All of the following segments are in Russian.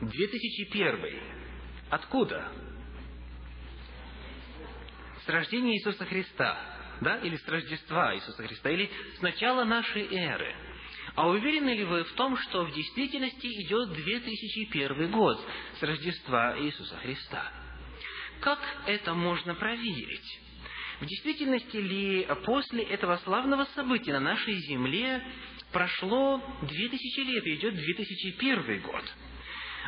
2001. Откуда? С рождения Иисуса Христа, да, или с Рождества Иисуса Христа, или с начала нашей эры. А уверены ли вы в том, что в действительности идет 2001 год с Рождества Иисуса Христа? Как это можно проверить? В действительности ли после этого славного события на нашей земле прошло две тысячи лет, и идет 2001 год?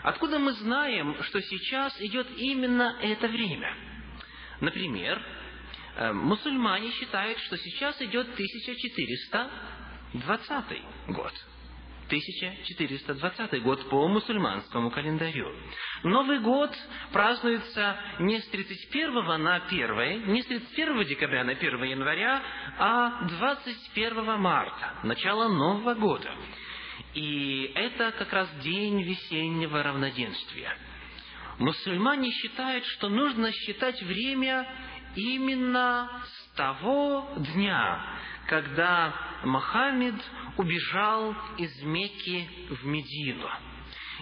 Откуда мы знаем, что сейчас идет именно это время? Например, э, мусульмане считают, что сейчас идет 1420 год. 1420 год по мусульманскому календарю. Новый год празднуется не с 31 на 1, не с 31 декабря на 1 января, а 21 марта, начало Нового года. И это как раз день весеннего равноденствия. Мусульмане считают, что нужно считать время именно с того дня, когда Мохаммед убежал из Мекки в Медину.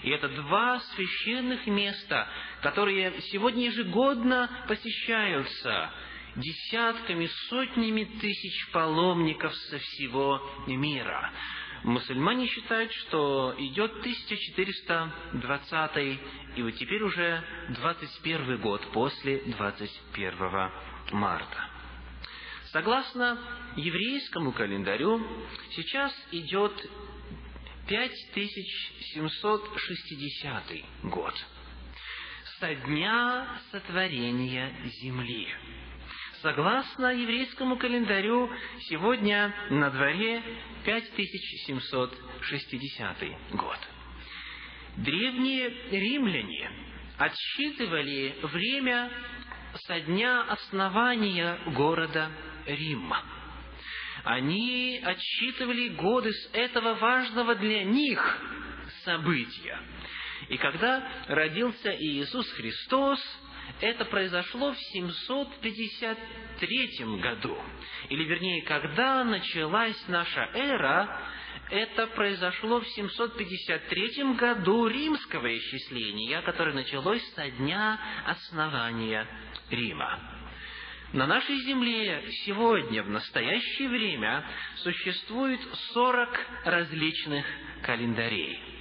И это два священных места, которые сегодня ежегодно посещаются десятками, сотнями тысяч паломников со всего мира. Мусульмане считают, что идет 1420 и вот теперь уже 21 год после 21 марта. Согласно еврейскому календарю, сейчас идет 5760 год со дня сотворения земли. Согласно еврейскому календарю, сегодня на дворе 5760 год. Древние римляне отсчитывали время со дня основания города Рима. Они отсчитывали годы с этого важного для них события. И когда родился Иисус Христос, это произошло в 753 году. Или, вернее, когда началась наша эра, это произошло в 753 году римского исчисления, которое началось со дня основания Рима. На нашей Земле сегодня, в настоящее время, существует 40 различных календарей.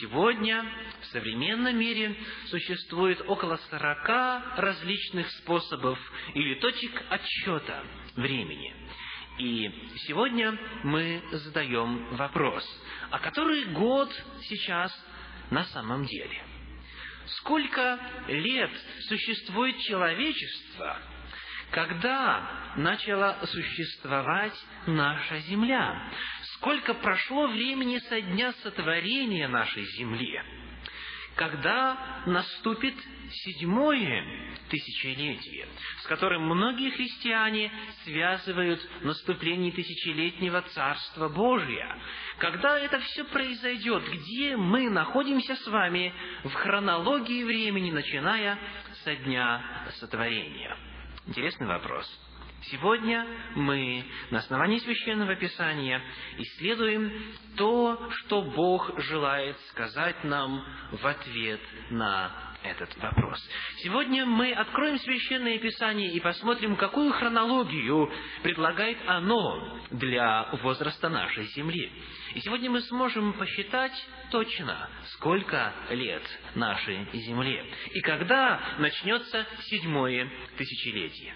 Сегодня в современном мире существует около 40 различных способов или точек отсчета времени. И сегодня мы задаем вопрос, а который год сейчас на самом деле? Сколько лет существует человечество, когда начала существовать наша Земля? Сколько прошло времени со дня сотворения нашей Земли? Когда наступит седьмое тысячелетие, с которым многие христиане связывают наступление тысячелетнего Царства Божия. Когда это все произойдет, где мы находимся с вами в хронологии времени, начиная со дня сотворения? Интересный вопрос. Сегодня мы на основании Священного Писания исследуем то, что Бог желает сказать нам в ответ на этот вопрос. Сегодня мы откроем Священное Писание и посмотрим, какую хронологию предлагает оно для возраста нашей Земли. И сегодня мы сможем посчитать точно, сколько лет нашей Земле и когда начнется седьмое тысячелетие.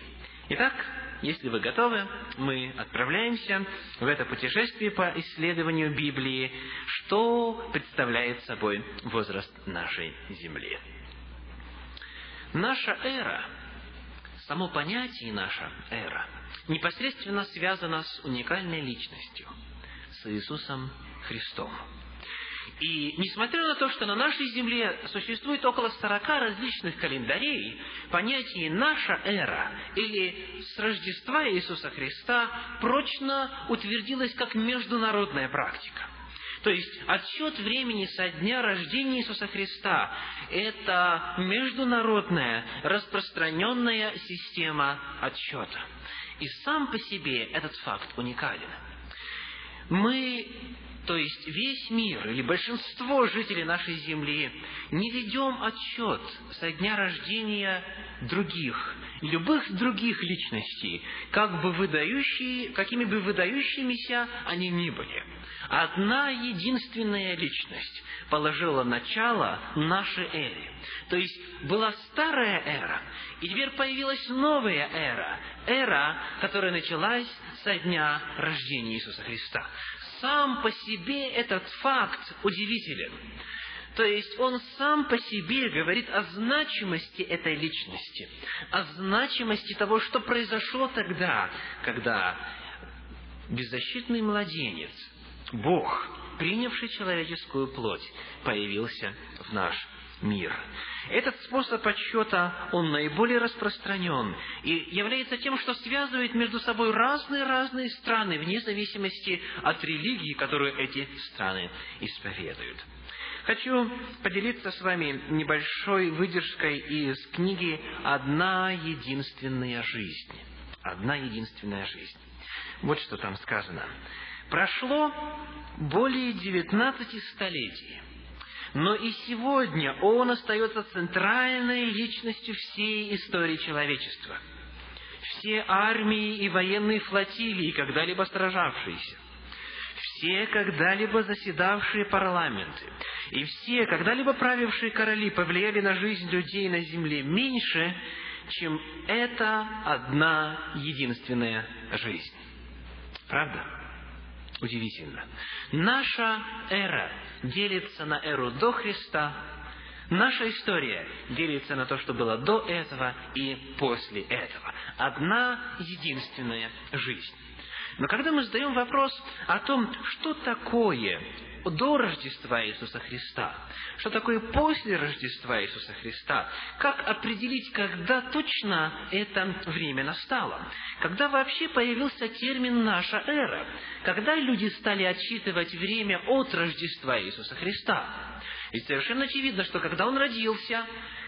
Итак, если вы готовы, мы отправляемся в это путешествие по исследованию Библии, что представляет собой возраст нашей Земли. Наша эра, само понятие наша эра, непосредственно связано с уникальной личностью, с Иисусом Христом. И несмотря на то, что на нашей Земле существует около сорока различных календарей, понятие «наша эра» или «с Рождества Иисуса Христа» прочно утвердилось как международная практика. То есть отсчет времени со дня рождения Иисуса Христа – это международная, распространенная система отсчета. И сам по себе этот факт уникален. Мы то есть весь мир или большинство жителей нашей земли, не ведем отчет со дня рождения других, любых других личностей, как бы выдающие, какими бы выдающимися они ни были. Одна единственная личность положила начало нашей эре. То есть была старая эра, и теперь появилась новая эра. Эра, которая началась со дня рождения Иисуса Христа. Сам по себе этот факт удивителен. То есть он сам по себе говорит о значимости этой личности, о значимости того, что произошло тогда, когда беззащитный младенец, Бог, принявший человеческую плоть, появился в наш мир. Этот способ подсчета, он наиболее распространен и является тем, что связывает между собой разные-разные страны, вне зависимости от религии, которую эти страны исповедуют. Хочу поделиться с вами небольшой выдержкой из книги «Одна единственная жизнь». «Одна единственная жизнь». Вот что там сказано. Прошло более девятнадцати столетий, но и сегодня он остается центральной личностью всей истории человечества. Все армии и военные флотилии, когда-либо сражавшиеся, все когда-либо заседавшие парламенты и все когда-либо правившие короли повлияли на жизнь людей на земле меньше, чем эта одна единственная жизнь. Правда? Удивительно. Наша эра делится на эру до Христа, наша история делится на то, что было до этого и после этого. Одна единственная жизнь. Но когда мы задаем вопрос о том, что такое до Рождества Иисуса Христа, что такое после Рождества Иисуса Христа, как определить, когда точно это время настало, когда вообще появился термин «наша эра», когда люди стали отсчитывать время от Рождества Иисуса Христа. Ведь совершенно очевидно, что когда он родился,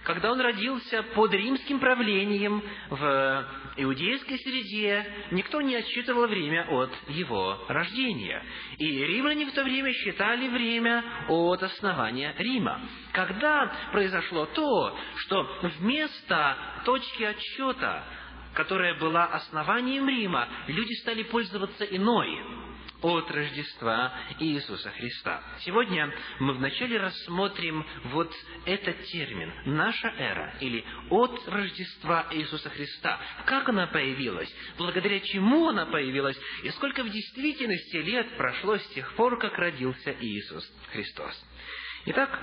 когда он родился под римским правлением в иудейской среде, никто не отсчитывал время от его рождения. И римляне в то время считали время от основания Рима. Когда произошло то, что вместо точки отсчета, которая была основанием Рима, люди стали пользоваться иной, от Рождества Иисуса Христа. Сегодня мы вначале рассмотрим вот этот термин «наша эра» или «от Рождества Иисуса Христа». Как она появилась, благодаря чему она появилась и сколько в действительности лет прошло с тех пор, как родился Иисус Христос. Итак,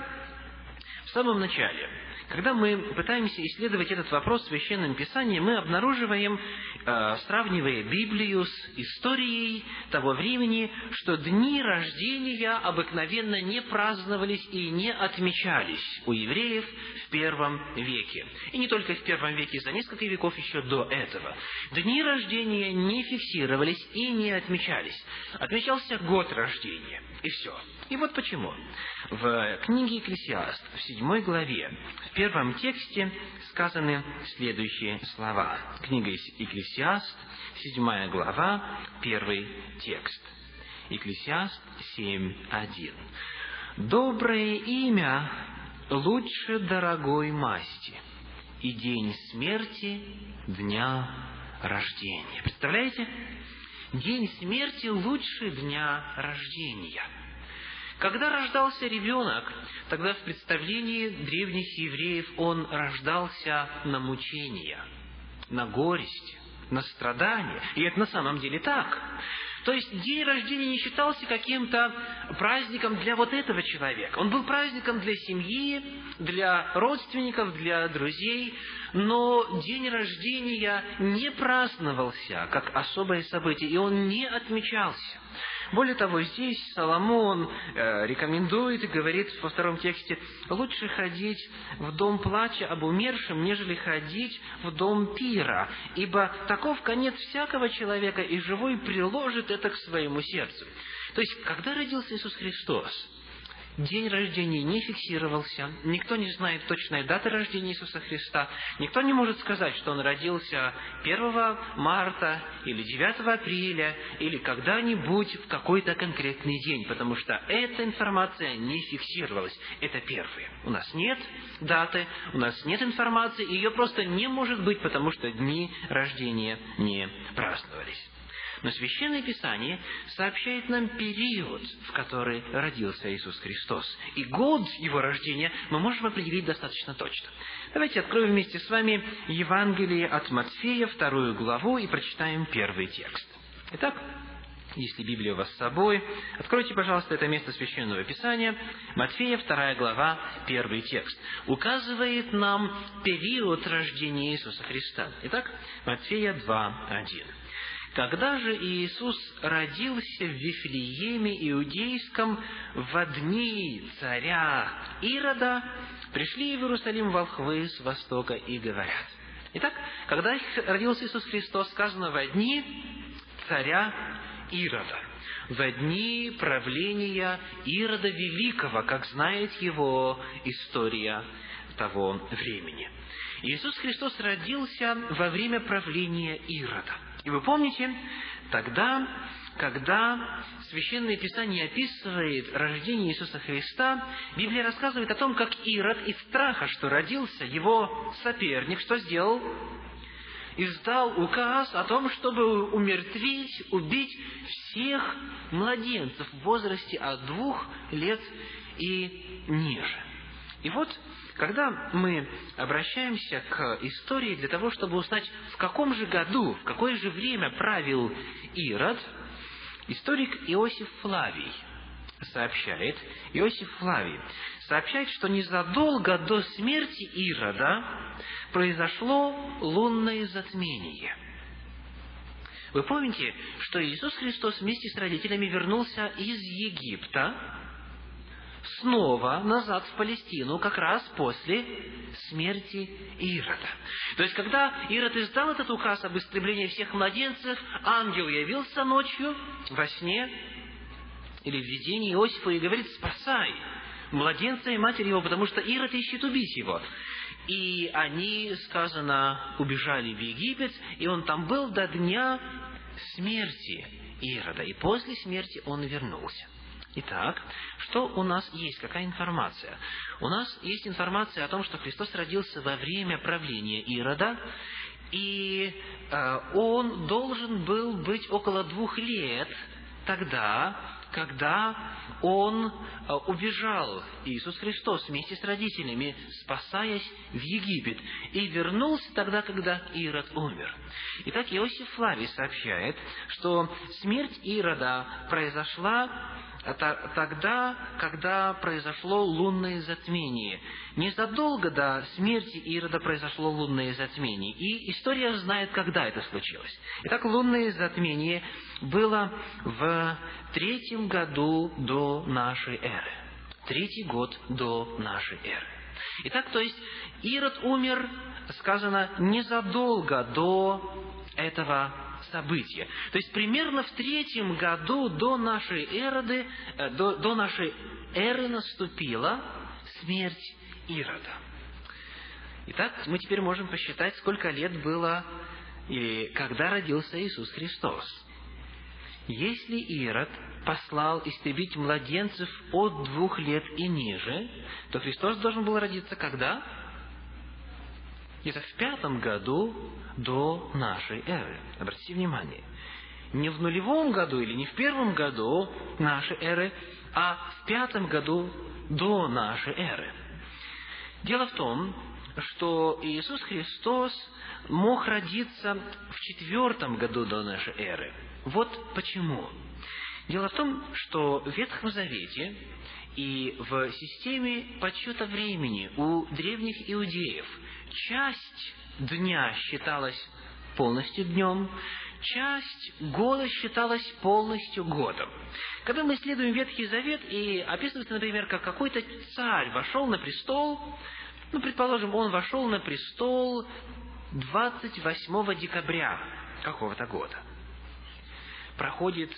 в самом начале когда мы пытаемся исследовать этот вопрос в Священном Писании, мы обнаруживаем, э, сравнивая Библию с историей того времени, что дни рождения обыкновенно не праздновались и не отмечались у евреев в первом веке. И не только в первом веке, за несколько веков еще до этого. Дни рождения не фиксировались и не отмечались. Отмечался год рождения, и все. И вот почему. В книге Екклесиаст, в седьмой главе, в первом тексте сказаны следующие слова. Книга Екклесиаст, седьмая глава, первый текст. Екклесиаст 7.1. «Доброе имя лучше дорогой масти, и день смерти дня рождения». Представляете? День смерти лучше дня рождения – когда рождался ребенок, тогда в представлении древних евреев он рождался на мучения, на горесть, на страдания. И это на самом деле так. То есть день рождения не считался каким-то праздником для вот этого человека. Он был праздником для семьи, для родственников, для друзей, но день рождения не праздновался как особое событие, и он не отмечался. Более того, здесь Соломон э, рекомендует и говорит во втором тексте, лучше ходить в дом плача об умершем, нежели ходить в дом пира, ибо таков конец всякого человека, и живой приложит это к своему сердцу. То есть, когда родился Иисус Христос, день рождения не фиксировался, никто не знает точной даты рождения Иисуса Христа, никто не может сказать, что Он родился 1 марта или 9 апреля или когда-нибудь в какой-то конкретный день, потому что эта информация не фиксировалась. Это первое. У нас нет даты, у нас нет информации, ее просто не может быть, потому что дни рождения не праздновались. Но Священное Писание сообщает нам период, в который родился Иисус Христос. И год Его рождения мы можем определить достаточно точно. Давайте откроем вместе с вами Евангелие от Матфея, вторую главу, и прочитаем первый текст. Итак, если Библия у вас с собой, откройте, пожалуйста, это место Священного Писания. Матфея, вторая глава, первый текст. Указывает нам период рождения Иисуса Христа. Итак, Матфея 2, 1. Когда же Иисус родился в Вифлееме Иудейском в дни царя Ирода, пришли в Иерусалим волхвы с востока и говорят. Итак, когда родился Иисус Христос, сказано в дни царя Ирода, в дни правления Ирода Великого, как знает его история того времени. Иисус Христос родился во время правления Ирода. И вы помните, тогда, когда Священное Писание описывает рождение Иисуса Христа, Библия рассказывает о том, как Ирод из страха, что родился его соперник, что сделал? Издал указ о том, чтобы умертвить, убить всех младенцев в возрасте от двух лет и ниже. И вот когда мы обращаемся к истории для того, чтобы узнать, в каком же году, в какое же время правил Ирод, историк Иосиф Флавий сообщает, Иосиф Флавий сообщает, что незадолго до смерти Ирода произошло лунное затмение. Вы помните, что Иисус Христос вместе с родителями вернулся из Египта, снова назад в Палестину как раз после смерти Ирода. То есть, когда Ирод издал этот указ об истреблении всех младенцев, ангел явился ночью во сне или в видении Иосифу и говорит, спасай младенца и матери его, потому что Ирод ищет убить его. И они, сказано, убежали в Египет, и он там был до дня смерти Ирода. И после смерти он вернулся. Итак, что у нас есть? Какая информация? У нас есть информация о том, что Христос родился во время правления Ирода, и э, он должен был быть около двух лет тогда, когда он э, убежал, Иисус Христос, вместе с родителями, спасаясь в Египет, и вернулся тогда, когда Ирод умер. Итак, Иосиф Флавий сообщает, что смерть Ирода произошла тогда, когда произошло лунное затмение. Незадолго до смерти Ирода произошло лунное затмение. И история знает, когда это случилось. Итак, лунное затмение было в третьем году до нашей эры. Третий год до нашей эры. Итак, то есть Ирод умер, сказано, незадолго до этого события. То есть примерно в третьем году до нашей эры, э, до, до нашей эры наступила смерть Ирода. Итак, мы теперь можем посчитать, сколько лет было и когда родился Иисус Христос. Если Ирод послал истребить младенцев от двух лет и ниже, то Христос должен был родиться когда? Где-то в пятом году до нашей эры. Обратите внимание, не в нулевом году или не в первом году нашей эры, а в пятом году до нашей эры. Дело в том, что Иисус Христос мог родиться в четвертом году до нашей эры. Вот почему. Дело в том, что в Ветхом Завете и в системе подсчета времени у древних иудеев часть дня считалась полностью днем, часть года считалась полностью годом. Когда мы исследуем Ветхий Завет и описывается, например, как какой-то царь вошел на престол, ну, предположим, он вошел на престол 28 декабря какого-то года. Проходит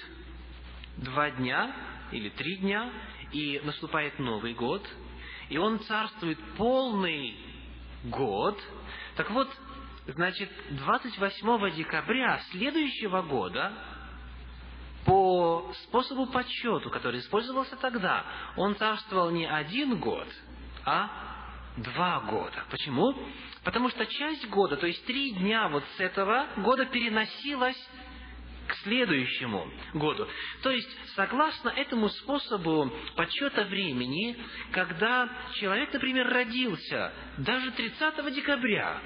два дня или три дня, и наступает Новый год, и он царствует полный год. Так вот, значит, 28 декабря следующего года по способу подсчету, который использовался тогда, он царствовал не один год, а два года. Почему? Потому что часть года, то есть три дня вот с этого года переносилась к следующему году. То есть, согласно этому способу подсчета времени, когда человек, например, родился даже 30 декабря,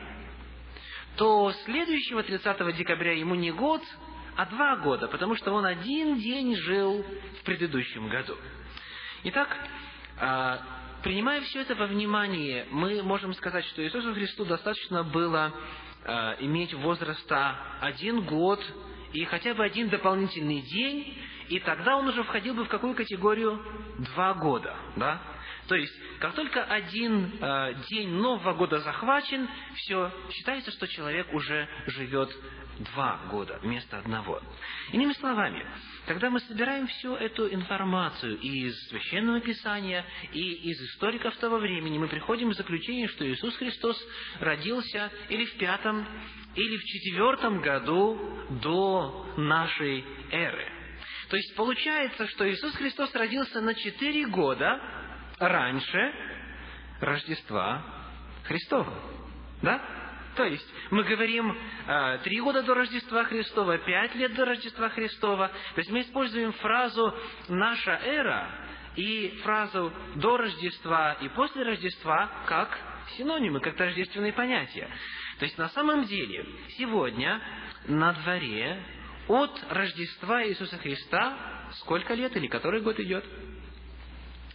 то следующего 30 декабря ему не год, а два года, потому что он один день жил в предыдущем году. Итак, а, принимая все это во внимание, мы можем сказать, что Иисусу Христу достаточно было а, иметь возраста один год и хотя бы один дополнительный день, и тогда он уже входил бы в какую категорию? Два года. Да? То есть, как только один э, день Нового года захвачен, все, считается, что человек уже живет два года вместо одного. Иными словами, когда мы собираем всю эту информацию из Священного Писания и из историков того времени, мы приходим к заключению, что Иисус Христос родился или в пятом, или в четвертом году до нашей эры. То есть получается, что Иисус Христос родился на четыре года раньше Рождества Христова. Да? То есть мы говорим э, три года до Рождества Христова, пять лет до Рождества Христова. То есть мы используем фразу «наша эра» и фразу «до Рождества» и «после Рождества» как синонимы, как тождественные понятия. То есть на самом деле сегодня на дворе от Рождества Иисуса Христа сколько лет или который год идет?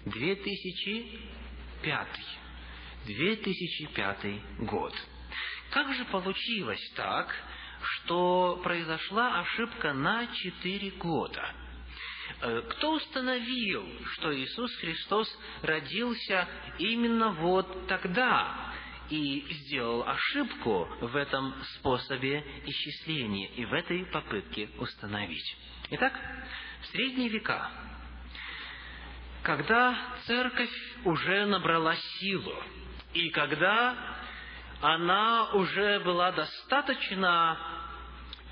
2005. 2005 год. Как же получилось так, что произошла ошибка на четыре года? Э, кто установил, что Иисус Христос родился именно вот тогда и сделал ошибку в этом способе исчисления и в этой попытке установить? Итак, в средние века, когда церковь уже набрала силу, и когда она уже была достаточно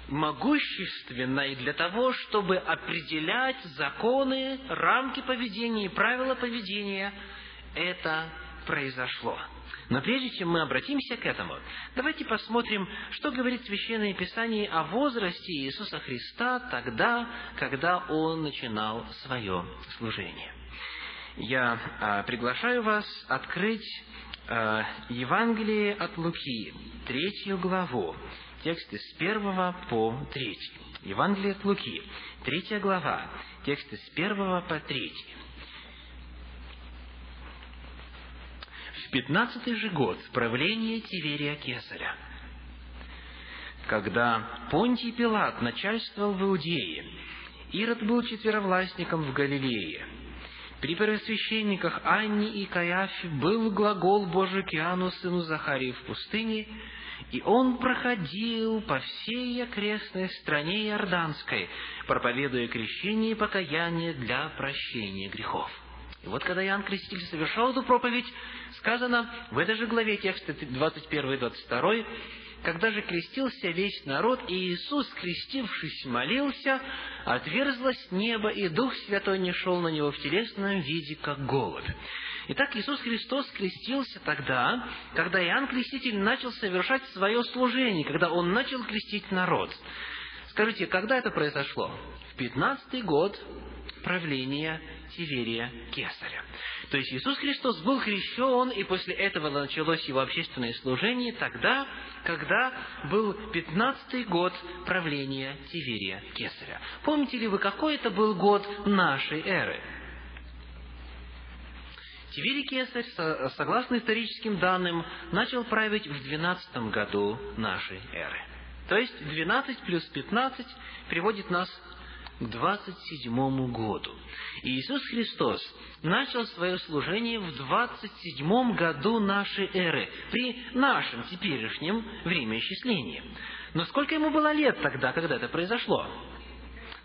могущественной для того, чтобы определять законы, рамки поведения и правила поведения, это произошло. Но прежде чем мы обратимся к этому, давайте посмотрим, что говорит Священное Писание о возрасте Иисуса Христа тогда, когда Он начинал свое служение. Я а, приглашаю вас открыть Э, Евангелие от Луки, третью главу, тексты с первого по третий. Евангелие от Луки, третья глава, тексты с первого по третий. В пятнадцатый же год правления Тиверия Кесаря, когда Понтий Пилат начальствовал в Иудее, Ирод был четверовластником в Галилее – при первосвященниках Анне и Каяфе был глагол Божий Киану, сыну Захарии, в пустыне, и он проходил по всей окрестной стране Иорданской, проповедуя крещение и покаяние для прощения грехов. И вот когда Иоанн Креститель совершал эту проповедь, сказано в этой же главе текста 21 и 22, когда же крестился весь народ, и Иисус, крестившись, молился, отверзлось небо, и Дух Святой не шел на него в телесном виде, как голубь. Итак, Иисус Христос крестился тогда, когда Иоанн Креститель начал совершать свое служение, когда он начал крестить народ. Скажите, когда это произошло? В пятнадцатый год правления Тиверия Кесаря. То есть Иисус Христос был крещен, и после этого началось его общественное служение тогда, когда был пятнадцатый год правления Тиверия Кесаря. Помните ли вы, какой это был год нашей эры? Тиверий Кесарь, согласно историческим данным, начал править в двенадцатом году нашей эры. То есть 12 плюс 15 приводит нас 27 году. Иисус Христос начал свое служение в 27 году нашей эры, при нашем теперешнем времяисчислении. Но сколько ему было лет тогда, когда это произошло?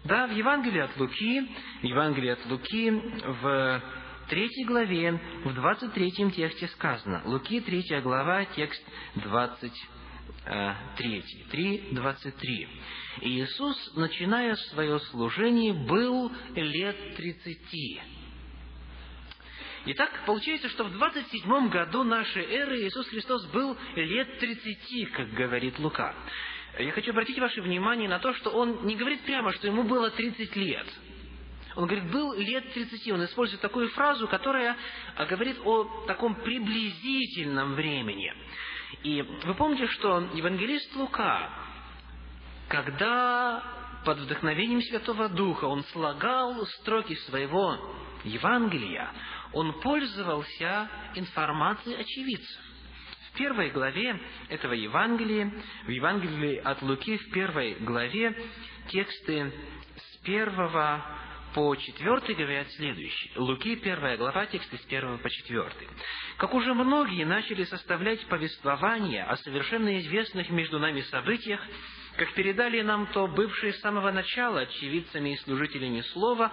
Да, в Евангелии от Луки, в Евангелии от Луки, в третьей главе, в 23 тексте сказано, Луки, 3 глава, текст 23, 3, 23. Иисус, начиная свое служение, был лет тридцати. Итак, получается, что в 27 году нашей эры Иисус Христос был лет 30, как говорит Лука. Я хочу обратить ваше внимание на то, что он не говорит прямо, что ему было 30 лет. Он говорит, был лет 30. Он использует такую фразу, которая а, говорит о таком приблизительном времени. И вы помните, что евангелист Лука, когда под вдохновением Святого Духа он слагал строки своего Евангелия, он пользовался информацией очевидцев. В первой главе этого Евангелия, в Евангелии от Луки, в первой главе, тексты с первого по четвертый говорят следующее. Луки, первая глава, тексты с первого по четвертый. Как уже многие начали составлять повествования о совершенно известных между нами событиях, как передали нам то бывшие с самого начала очевидцами и служителями слова,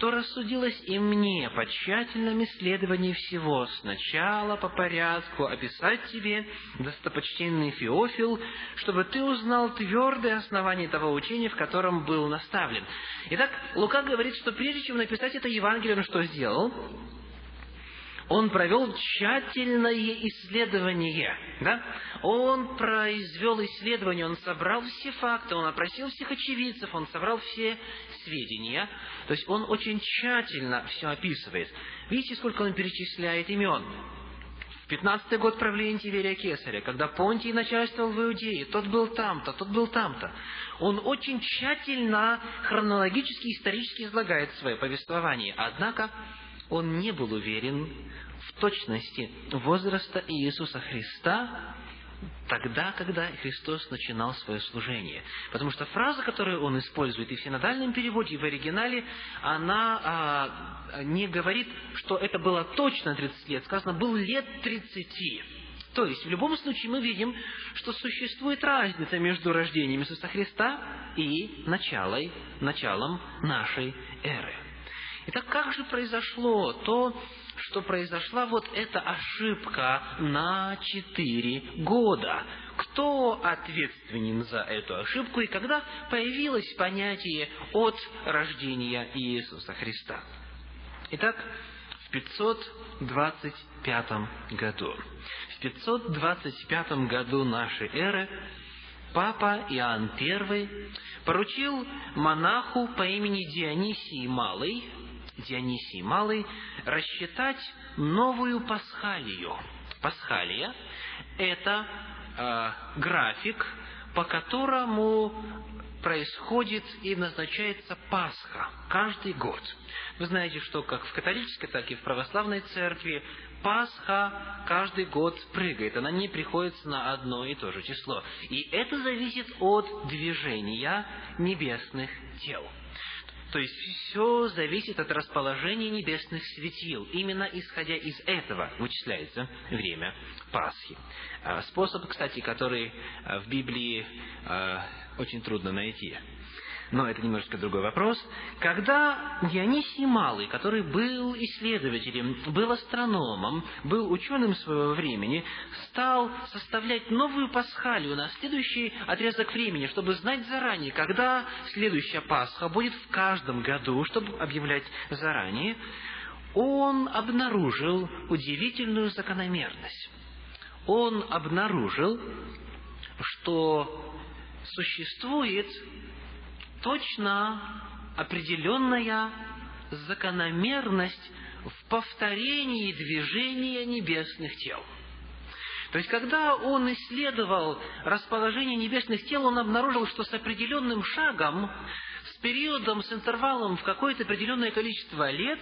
то рассудилось и мне по тщательном исследовании всего, сначала по порядку описать тебе, достопочтенный Феофил, чтобы ты узнал твердое основание того учения, в котором был наставлен. Итак, Лука говорит, что прежде чем написать это Евангелие, он что сделал? Он провел тщательное исследование. Да? Он произвел исследование, он собрал все факты, он опросил всех очевидцев, он собрал все сведения. То есть он очень тщательно все описывает. Видите, сколько он перечисляет имен? В пятнадцатый год правления Тиверия Кесаря, когда Понтий начальствовал в Иудее, тот был там-то, тот был там-то. Он очень тщательно, хронологически, исторически излагает свое повествование. Однако, он не был уверен в точности возраста Иисуса Христа тогда, когда Христос начинал свое служение. Потому что фраза, которую он использует и в синодальном переводе, и в оригинале, она а, не говорит, что это было точно 30 лет. Сказано, был лет 30. То есть, в любом случае, мы видим, что существует разница между рождением Иисуса Христа и началой, началом нашей эры. Итак, как же произошло то, что произошла вот эта ошибка на четыре года? Кто ответственен за эту ошибку и когда появилось понятие от рождения Иисуса Христа? Итак, в 525 году. В 525 году нашей эры папа Иоанн I поручил монаху по имени Дионисий Малый Дионисий Малый рассчитать новую пасхалию. Пасхалия – это э, график, по которому происходит и назначается Пасха каждый год. Вы знаете, что как в католической, так и в православной церкви Пасха каждый год прыгает, она не приходится на одно и то же число. И это зависит от движения небесных тел. То есть все зависит от расположения небесных светил. Именно исходя из этого вычисляется время Пасхи. А, способ, кстати, который а, в Библии а, очень трудно найти но это немножко другой вопрос. Когда Дионисий Малый, который был исследователем, был астрономом, был ученым своего времени, стал составлять новую пасхалию на следующий отрезок времени, чтобы знать заранее, когда следующая Пасха будет в каждом году, чтобы объявлять заранее, он обнаружил удивительную закономерность. Он обнаружил, что существует точно определенная закономерность в повторении движения небесных тел. То есть, когда он исследовал расположение небесных тел, он обнаружил, что с определенным шагом, с периодом, с интервалом в какое-то определенное количество лет,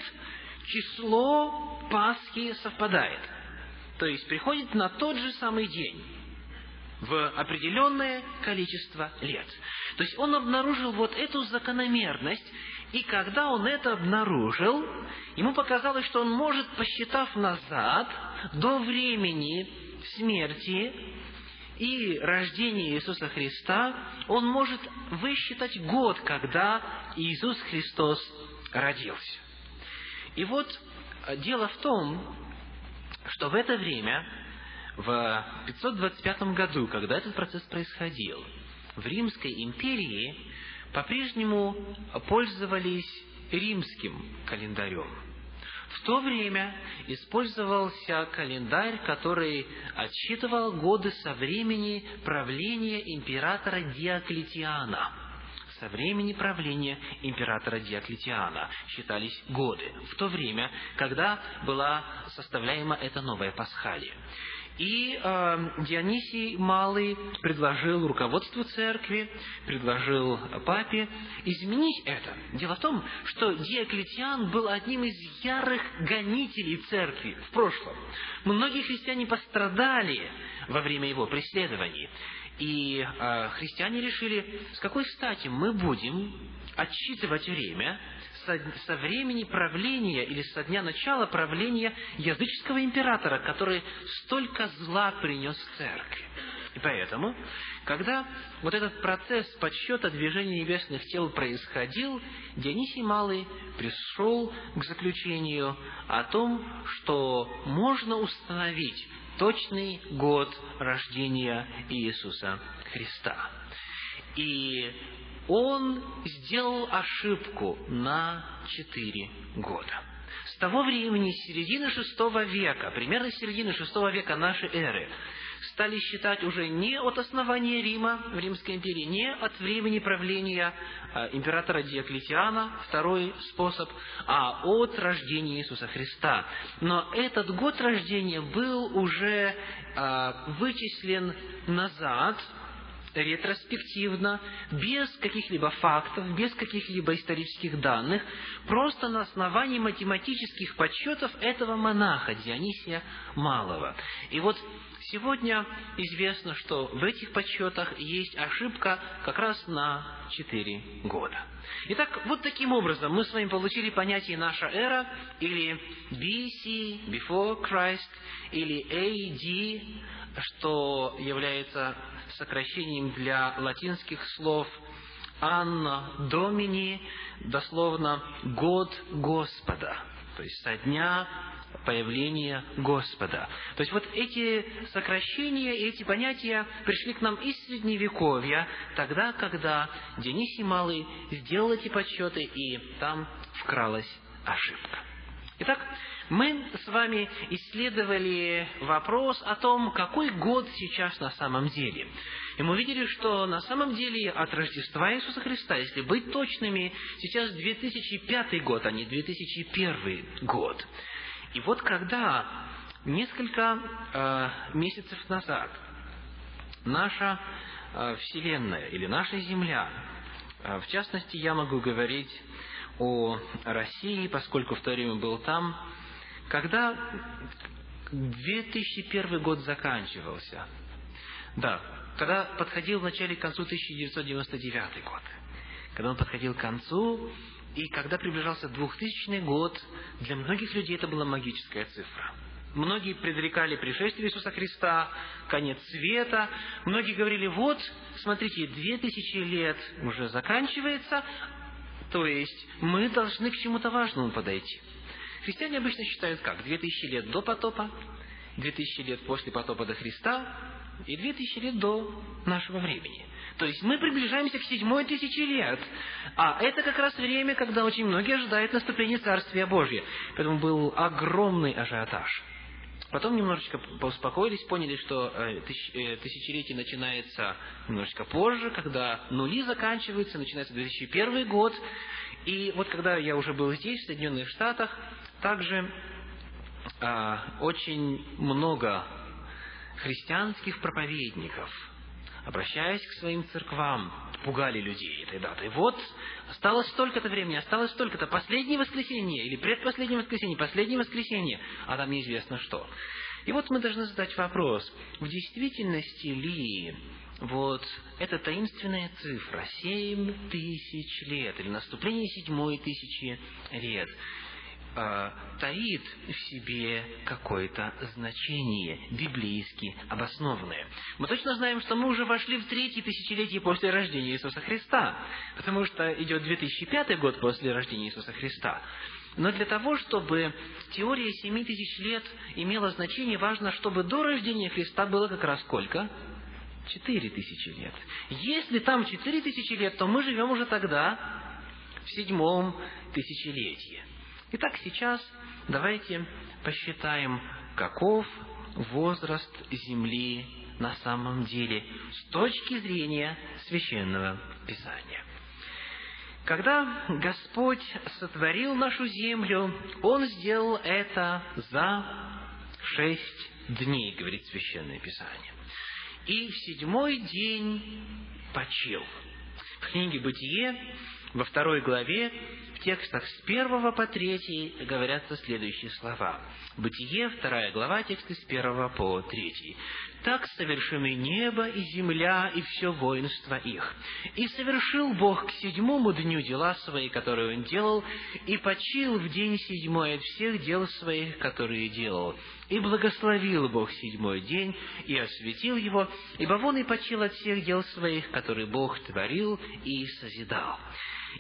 число Пасхи совпадает. То есть, приходит на тот же самый день в определенное количество лет. То есть он обнаружил вот эту закономерность, и когда он это обнаружил, ему показалось, что он может, посчитав назад, до времени смерти и рождения Иисуса Христа, он может высчитать год, когда Иисус Христос родился. И вот дело в том, что в это время, в 525 году, когда этот процесс происходил, в Римской империи по-прежнему пользовались римским календарем. В то время использовался календарь, который отсчитывал годы со времени правления императора Диоклетиана. Со времени правления императора Диоклетиана считались годы, в то время, когда была составляема эта новая Пасхалия. И э, Дионисий Малый предложил руководству церкви, предложил папе изменить это. Дело в том, что Диоклетиан был одним из ярых гонителей церкви в прошлом. Многие христиане пострадали во время его преследований. И э, христиане решили, с какой стати мы будем отсчитывать время со, со времени правления или со дня начала правления языческого императора, который столько зла принес церкви. И поэтому, когда вот этот процесс подсчета движения небесных тел происходил, Дионисий Малый пришел к заключению о том, что можно установить точный год рождения Иисуса Христа. И он сделал ошибку на четыре года. С того времени, с середины шестого века, примерно с середины шестого века нашей эры, стали считать уже не от основания Рима в Римской империи, не от времени правления э, императора Диоклетиана, второй способ, а от рождения Иисуса Христа. Но этот год рождения был уже э, вычислен назад, ретроспективно, без каких-либо фактов, без каких-либо исторических данных, просто на основании математических подсчетов этого монаха Дионисия Малого. И вот сегодня известно, что в этих подсчетах есть ошибка как раз на четыре года. Итак, вот таким образом мы с вами получили понятие «наша эра» или BC, Before Christ, или AD, что является сокращением для латинских слов «Анна Домини», дословно «год Господа», то есть со дня появления Господа. То есть вот эти сокращения и эти понятия пришли к нам из Средневековья, тогда, когда Дионисий Малый сделал эти подсчеты, и там вкралась ошибка. Итак, мы с вами исследовали вопрос о том, какой год сейчас на самом деле. И мы увидели, что на самом деле от Рождества Иисуса Христа, если быть точными, сейчас 2005 год, а не 2001 год. И вот когда несколько э, месяцев назад наша э, Вселенная или наша Земля, э, в частности, я могу говорить о России, поскольку в то время был там, когда 2001 год заканчивался, да, когда подходил в начале к концу 1999 год, когда он подходил к концу, и когда приближался 2000 год, для многих людей это была магическая цифра. Многие предрекали пришествие Иисуса Христа, конец света. Многие говорили, вот, смотрите, две тысячи лет уже заканчивается, то есть мы должны к чему-то важному подойти. Христиане обычно считают как? Две тысячи лет до потопа, две тысячи лет после потопа до Христа и две тысячи лет до нашего времени. То есть мы приближаемся к седьмой тысячи лет. А это как раз время, когда очень многие ожидают наступления Царствия Божьего. Поэтому был огромный ажиотаж. Потом немножечко поуспокоились, поняли, что э, э, тысячелетие начинается немножечко позже, когда нули заканчиваются, начинается 2001 год. И вот когда я уже был здесь, в Соединенных Штатах, также а, очень много христианских проповедников, обращаясь к своим церквам, пугали людей этой датой. Вот, осталось столько-то времени, осталось столько-то, последнее воскресенье, или предпоследнее воскресенье, последнее воскресенье, а там неизвестно что. И вот мы должны задать вопрос, в действительности ли вот эта таинственная цифра, семь тысяч лет, или наступление седьмой тысячи лет, э, таит в себе какое-то значение, библейски обоснованное. Мы точно знаем, что мы уже вошли в третье тысячелетие после рождения Иисуса Христа, потому что идет 2005 год после рождения Иисуса Христа. Но для того, чтобы теория семи тысяч лет имела значение, важно, чтобы до рождения Христа было как раз сколько? Четыре тысячи лет. Если там четыре тысячи лет, то мы живем уже тогда в седьмом тысячелетии. Итак, сейчас давайте посчитаем, каков возраст Земли на самом деле с точки зрения Священного Писания. Когда Господь сотворил нашу землю, Он сделал это за шесть дней, говорит Священное Писание. И в седьмой день почил. В книге «Бытие» во второй главе текстах с первого по третий говорятся следующие слова. Бытие, вторая глава, тексты с первого по третий так совершены небо и земля и все воинство их. И совершил Бог к седьмому дню дела свои, которые Он делал, и почил в день седьмой от всех дел своих, которые делал. И благословил Бог седьмой день, и осветил его, ибо вон и почил от всех дел своих, которые Бог творил и созидал.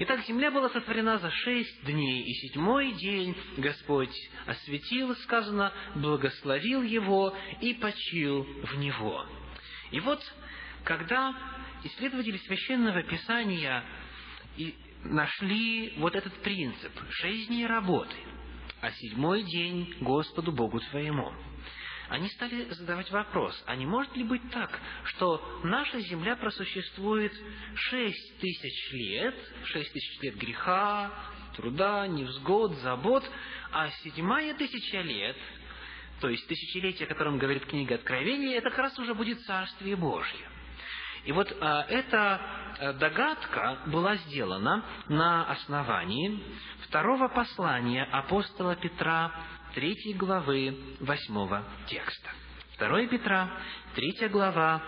Итак, земля была сотворена за шесть дней, и седьмой день Господь осветил, сказано, благословил его и почил в него. И вот, когда исследователи Священного Писания нашли вот этот принцип – шесть дней работы, а седьмой день Господу Богу твоему – они стали задавать вопрос, а не может ли быть так, что наша земля просуществует шесть тысяч лет, шесть тысяч лет греха, труда, невзгод, забот, а седьмая тысяча лет, то есть тысячелетие, о котором говорит книга Откровения, это как раз уже будет Царствие Божье. И вот а, эта а, догадка была сделана на основании второго послания апостола Петра третьей главы восьмого текста. 2 Петра, третья глава,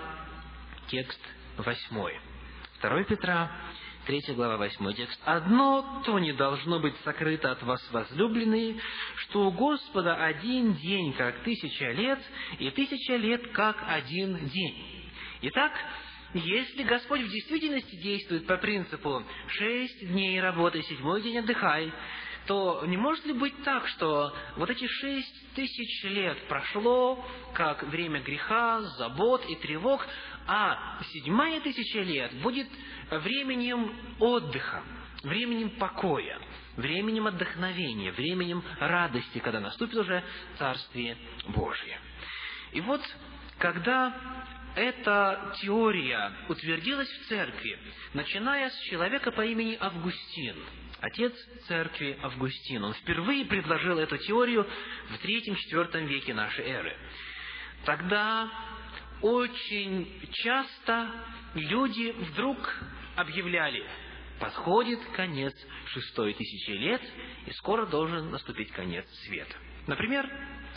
текст восьмой. 2 Петра, третья глава, восьмой текст. «Одно то не должно быть сокрыто от вас, возлюбленные, что у Господа один день, как тысяча лет, и тысяча лет, как один день». Итак, если Господь в действительности действует по принципу «шесть дней работы, седьмой день отдыхай», то не может ли быть так, что вот эти шесть тысяч лет прошло, как время греха, забот и тревог, а седьмая тысяча лет будет временем отдыха, временем покоя, временем отдохновения, временем радости, когда наступит уже Царствие Божье. И вот, когда эта теория утвердилась в церкви, начиная с человека по имени Августин – отец церкви Августин. Он впервые предложил эту теорию в третьем-четвертом веке нашей эры. Тогда очень часто люди вдруг объявляли, подходит конец шестой тысячи лет, и скоро должен наступить конец света. Например,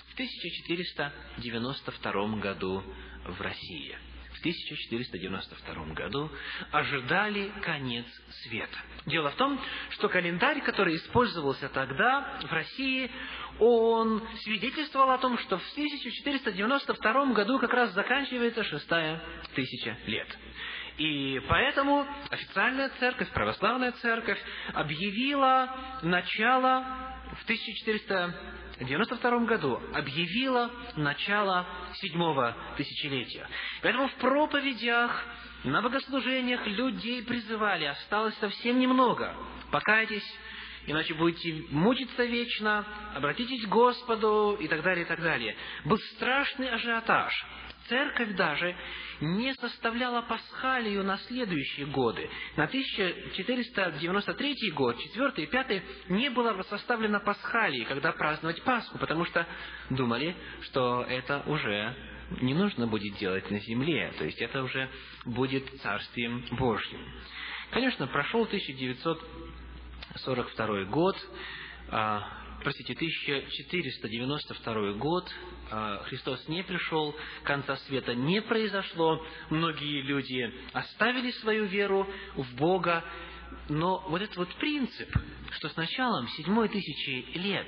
в 1492 году в России – в 1492 году ожидали конец света. Дело в том, что календарь, который использовался тогда в России, он свидетельствовал о том, что в 1492 году как раз заканчивается шестая тысяча лет. И поэтому официальная церковь, православная церковь объявила начало в 1400 в 92 году объявила начало седьмого тысячелетия. Поэтому в проповедях, на богослужениях людей призывали, осталось совсем немного. Покайтесь, иначе будете мучиться вечно, обратитесь к Господу и так далее, и так далее. Был страшный ажиотаж. Церковь даже не составляла пасхалию на следующие годы. На 1493 год, 4 и 5 не было составлено пасхалии, когда праздновать Пасху, потому что думали, что это уже не нужно будет делать на земле, то есть это уже будет Царствием Божьим. Конечно, прошел 1942 год, а, простите, 1492 год, а, Христос не пришел, конца света не произошло, многие люди оставили свою веру в Бога, но вот этот вот принцип, что с началом седьмой тысячи лет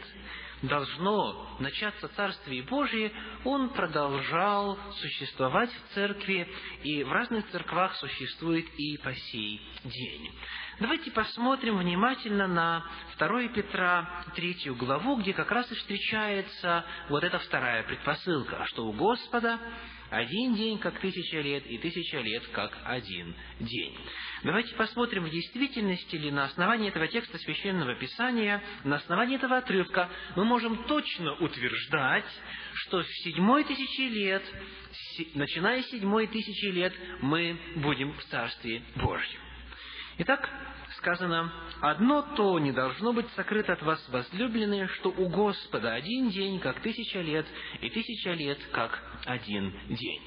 должно начаться Царствие Божие, он продолжал существовать в церкви, и в разных церквах существует и по сей день. Давайте посмотрим внимательно на 2 Петра 3 главу, где как раз и встречается вот эта вторая предпосылка, что у Господа один день как тысяча лет, и тысяча лет как один день. Давайте посмотрим, в действительности ли на основании этого текста Священного Писания, на основании этого отрывка, мы можем точно утверждать, что в седьмой тысячи лет, начиная с седьмой тысячи лет, мы будем в Царстве Божьем. Итак, сказано, «Одно то не должно быть сокрыто от вас, возлюбленные, что у Господа один день, как тысяча лет, и тысяча лет, как один день».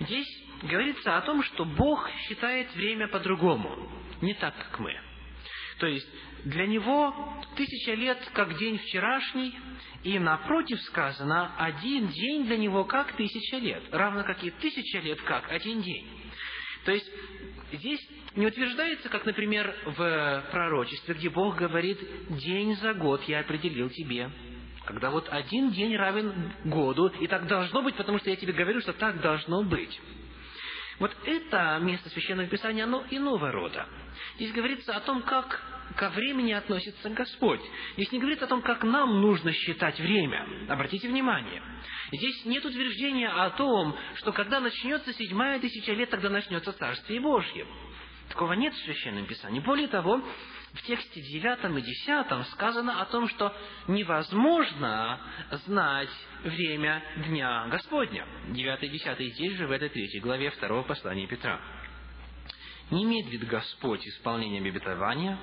Здесь говорится о том, что Бог считает время по-другому, не так, как мы. То есть, для Него тысяча лет, как день вчерашний, и напротив сказано, один день для Него, как тысяча лет, равно как и тысяча лет, как один день. То есть, здесь не утверждается, как, например, в пророчестве, где Бог говорит, день за год я определил тебе. Когда вот один день равен году, и так должно быть, потому что я тебе говорю, что так должно быть. Вот это место Священного Писания, оно иного рода. Здесь говорится о том, как ко времени относится Господь. Здесь не говорится о том, как нам нужно считать время. Обратите внимание. Здесь нет утверждения о том, что когда начнется седьмая тысяча лет, тогда начнется Царствие Божье. Такого нет в Священном Писании. Более того, в тексте девятом и десятом сказано о том, что невозможно знать время Дня Господня. Девятый и десятый здесь же, в этой третьей главе второго послания Петра. Не медлит Господь исполнением обетования,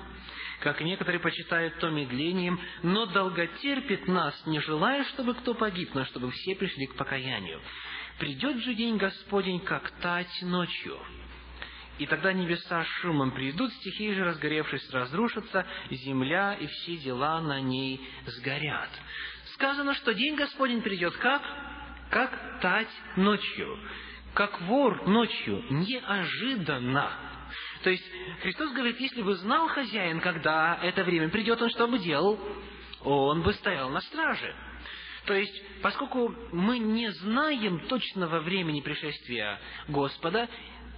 как некоторые почитают то медлением, но долготерпит нас, не желая, чтобы кто погиб, но чтобы все пришли к покаянию. Придет же день Господень, как тать ночью, и тогда небеса шумом придут, стихии же, разгоревшись, разрушатся, земля и все дела на ней сгорят. Сказано, что день Господень придет как? Как тать ночью. Как вор ночью. Неожиданно. То есть Христос говорит, если бы знал хозяин, когда это время придет, он что бы делал? Он бы стоял на страже. То есть, поскольку мы не знаем точного времени пришествия Господа,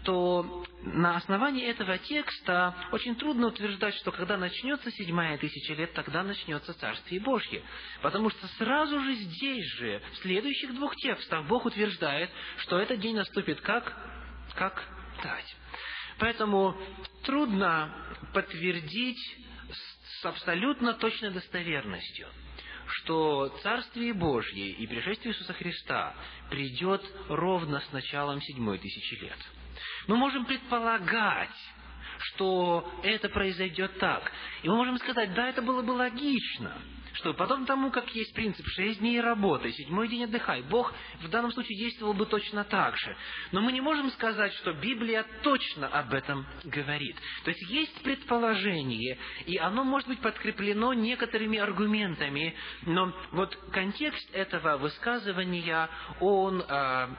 то на основании этого текста очень трудно утверждать, что когда начнется седьмая тысяча лет, тогда начнется Царствие Божье. Потому что сразу же здесь же, в следующих двух текстах, Бог утверждает, что этот день наступит как? Как тать. Поэтому трудно подтвердить с абсолютно точной достоверностью, что Царствие Божье и пришествие Иисуса Христа придет ровно с началом седьмой тысячи лет – мы можем предполагать, что это произойдет так. И мы можем сказать, да, это было бы логично, что потом тому, как есть принцип шесть дней работы, седьмой день отдыхай, Бог в данном случае действовал бы точно так же. Но мы не можем сказать, что Библия точно об этом говорит. То есть есть предположение, и оно может быть подкреплено некоторыми аргументами, но вот контекст этого высказывания, он а,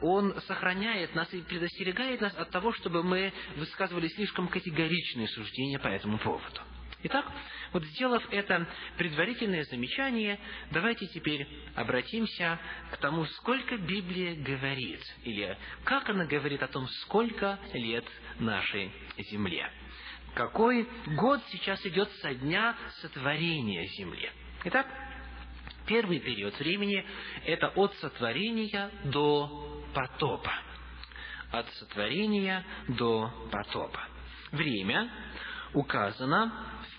он сохраняет нас и предостерегает нас от того, чтобы мы высказывали слишком категоричные суждения по этому поводу. Итак, вот сделав это предварительное замечание, давайте теперь обратимся к тому, сколько Библия говорит, или как она говорит о том, сколько лет нашей Земле. Какой год сейчас идет со дня сотворения Земли. Итак, Первый период времени – это от сотворения до потопа. От сотворения до потопа. Время указано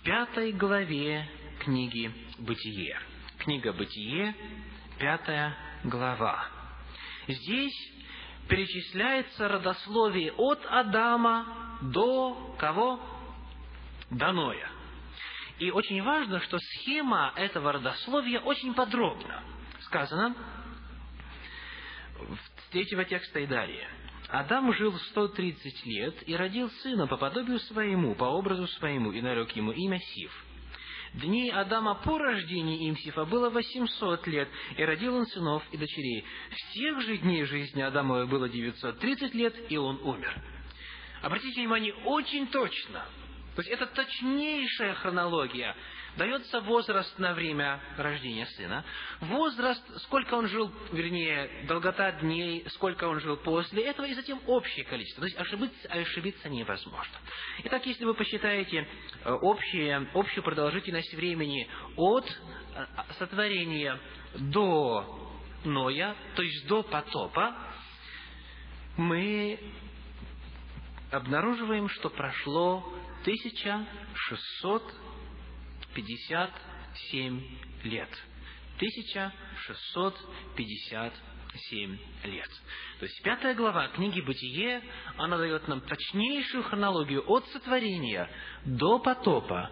пятой главе книги «Бытие». Книга «Бытие», пятая глава. Здесь перечисляется родословие от Адама до кого? До Ноя. И очень важно, что схема этого родословия очень подробна. Сказано в третьего текста и далее. Адам жил 130 лет и родил сына по подобию своему, по образу своему, и нарек ему имя Сиф. Дней Адама по рождении Имсифа было 800 лет, и родил он сынов и дочерей. Всех же дней жизни Адамова было 930 лет, и он умер. Обратите внимание, очень точно – то есть это точнейшая хронология. Дается возраст на время рождения сына, возраст, сколько он жил, вернее, долгота дней, сколько он жил после этого, и затем общее количество. То есть ошибиться, ошибиться невозможно. Итак, если вы посчитаете э, общее, общую продолжительность времени от э, сотворения до Ноя, то есть до потопа, мы обнаруживаем, что прошло 1657 лет. 1657 лет. То есть пятая глава книги «Бытие», она дает нам точнейшую хронологию от сотворения до потопа.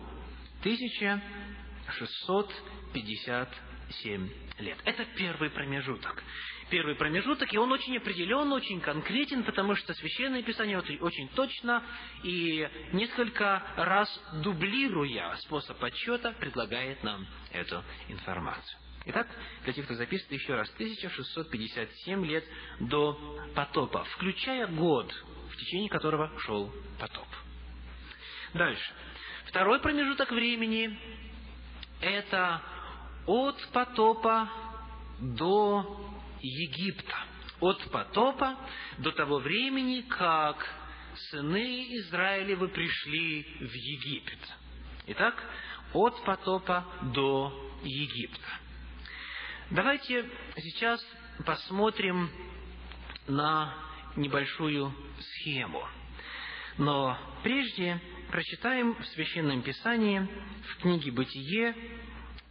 1657 лет. Это первый промежуток первый промежуток, и он очень определен, очень конкретен, потому что Священное Писание очень точно и несколько раз дублируя способ подсчета, предлагает нам эту информацию. Итак, для тех, кто записывает еще раз, 1657 лет до потопа, включая год, в течение которого шел потоп. Дальше. Второй промежуток времени – это от потопа до Египта. От потопа до того времени, как сыны Израилевы пришли в Египет. Итак, от потопа до Египта. Давайте сейчас посмотрим на небольшую схему. Но прежде прочитаем в Священном Писании, в книге «Бытие»,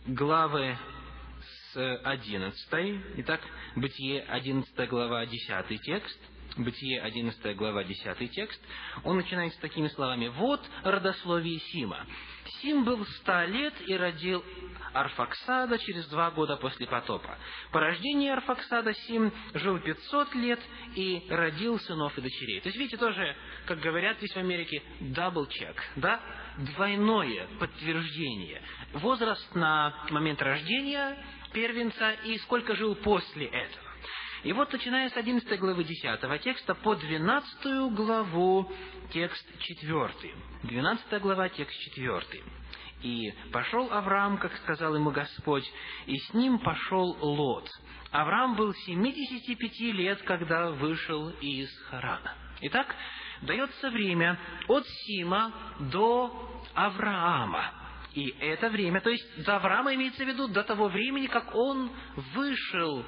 главы с 11. Итак, Бытие 11 глава 10 текст. Бытие 11 глава 10 текст. Он начинается такими словами. «Вот родословие Сима. Сим был ста лет и родил Арфаксада через два года после потопа. По рождении Арфаксада Сим жил пятьсот лет и родил сынов и дочерей. То есть, видите, тоже, как говорят здесь в Америке, check, да? Двойное подтверждение. Возраст на момент рождения первенца и сколько жил после этого. И вот, начиная с 11 главы 10 текста по 12 главу, текст 4. 12 глава, текст 4. «И пошел Авраам, как сказал ему Господь, и с ним пошел Лот. Авраам был 75 лет, когда вышел из Харана». Итак, дается время от Сима до Авраама. И это время, то есть до Авраама имеется в виду до того времени, как он вышел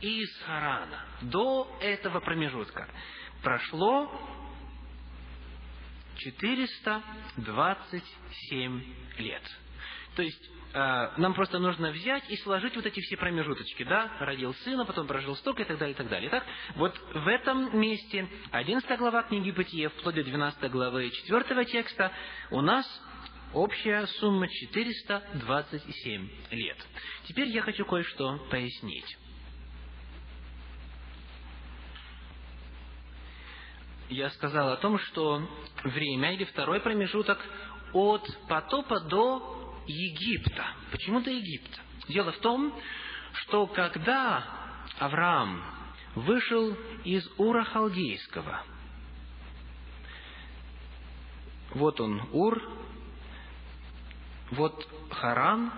из Харана. До этого промежутка прошло 427 лет. То есть э, нам просто нужно взять и сложить вот эти все промежуточки, да, родил сына, потом прожил столько и так далее, и так далее. Так, вот в этом месте 11 глава книги Бытие, вплоть до 12 главы 4 текста, у нас Общая сумма 427 лет. Теперь я хочу кое-что пояснить. Я сказал о том, что время или второй промежуток от потопа до Египта. Почему до Египта? Дело в том, что когда Авраам вышел из Ура Халдейского, вот он, Ур, вот Харан,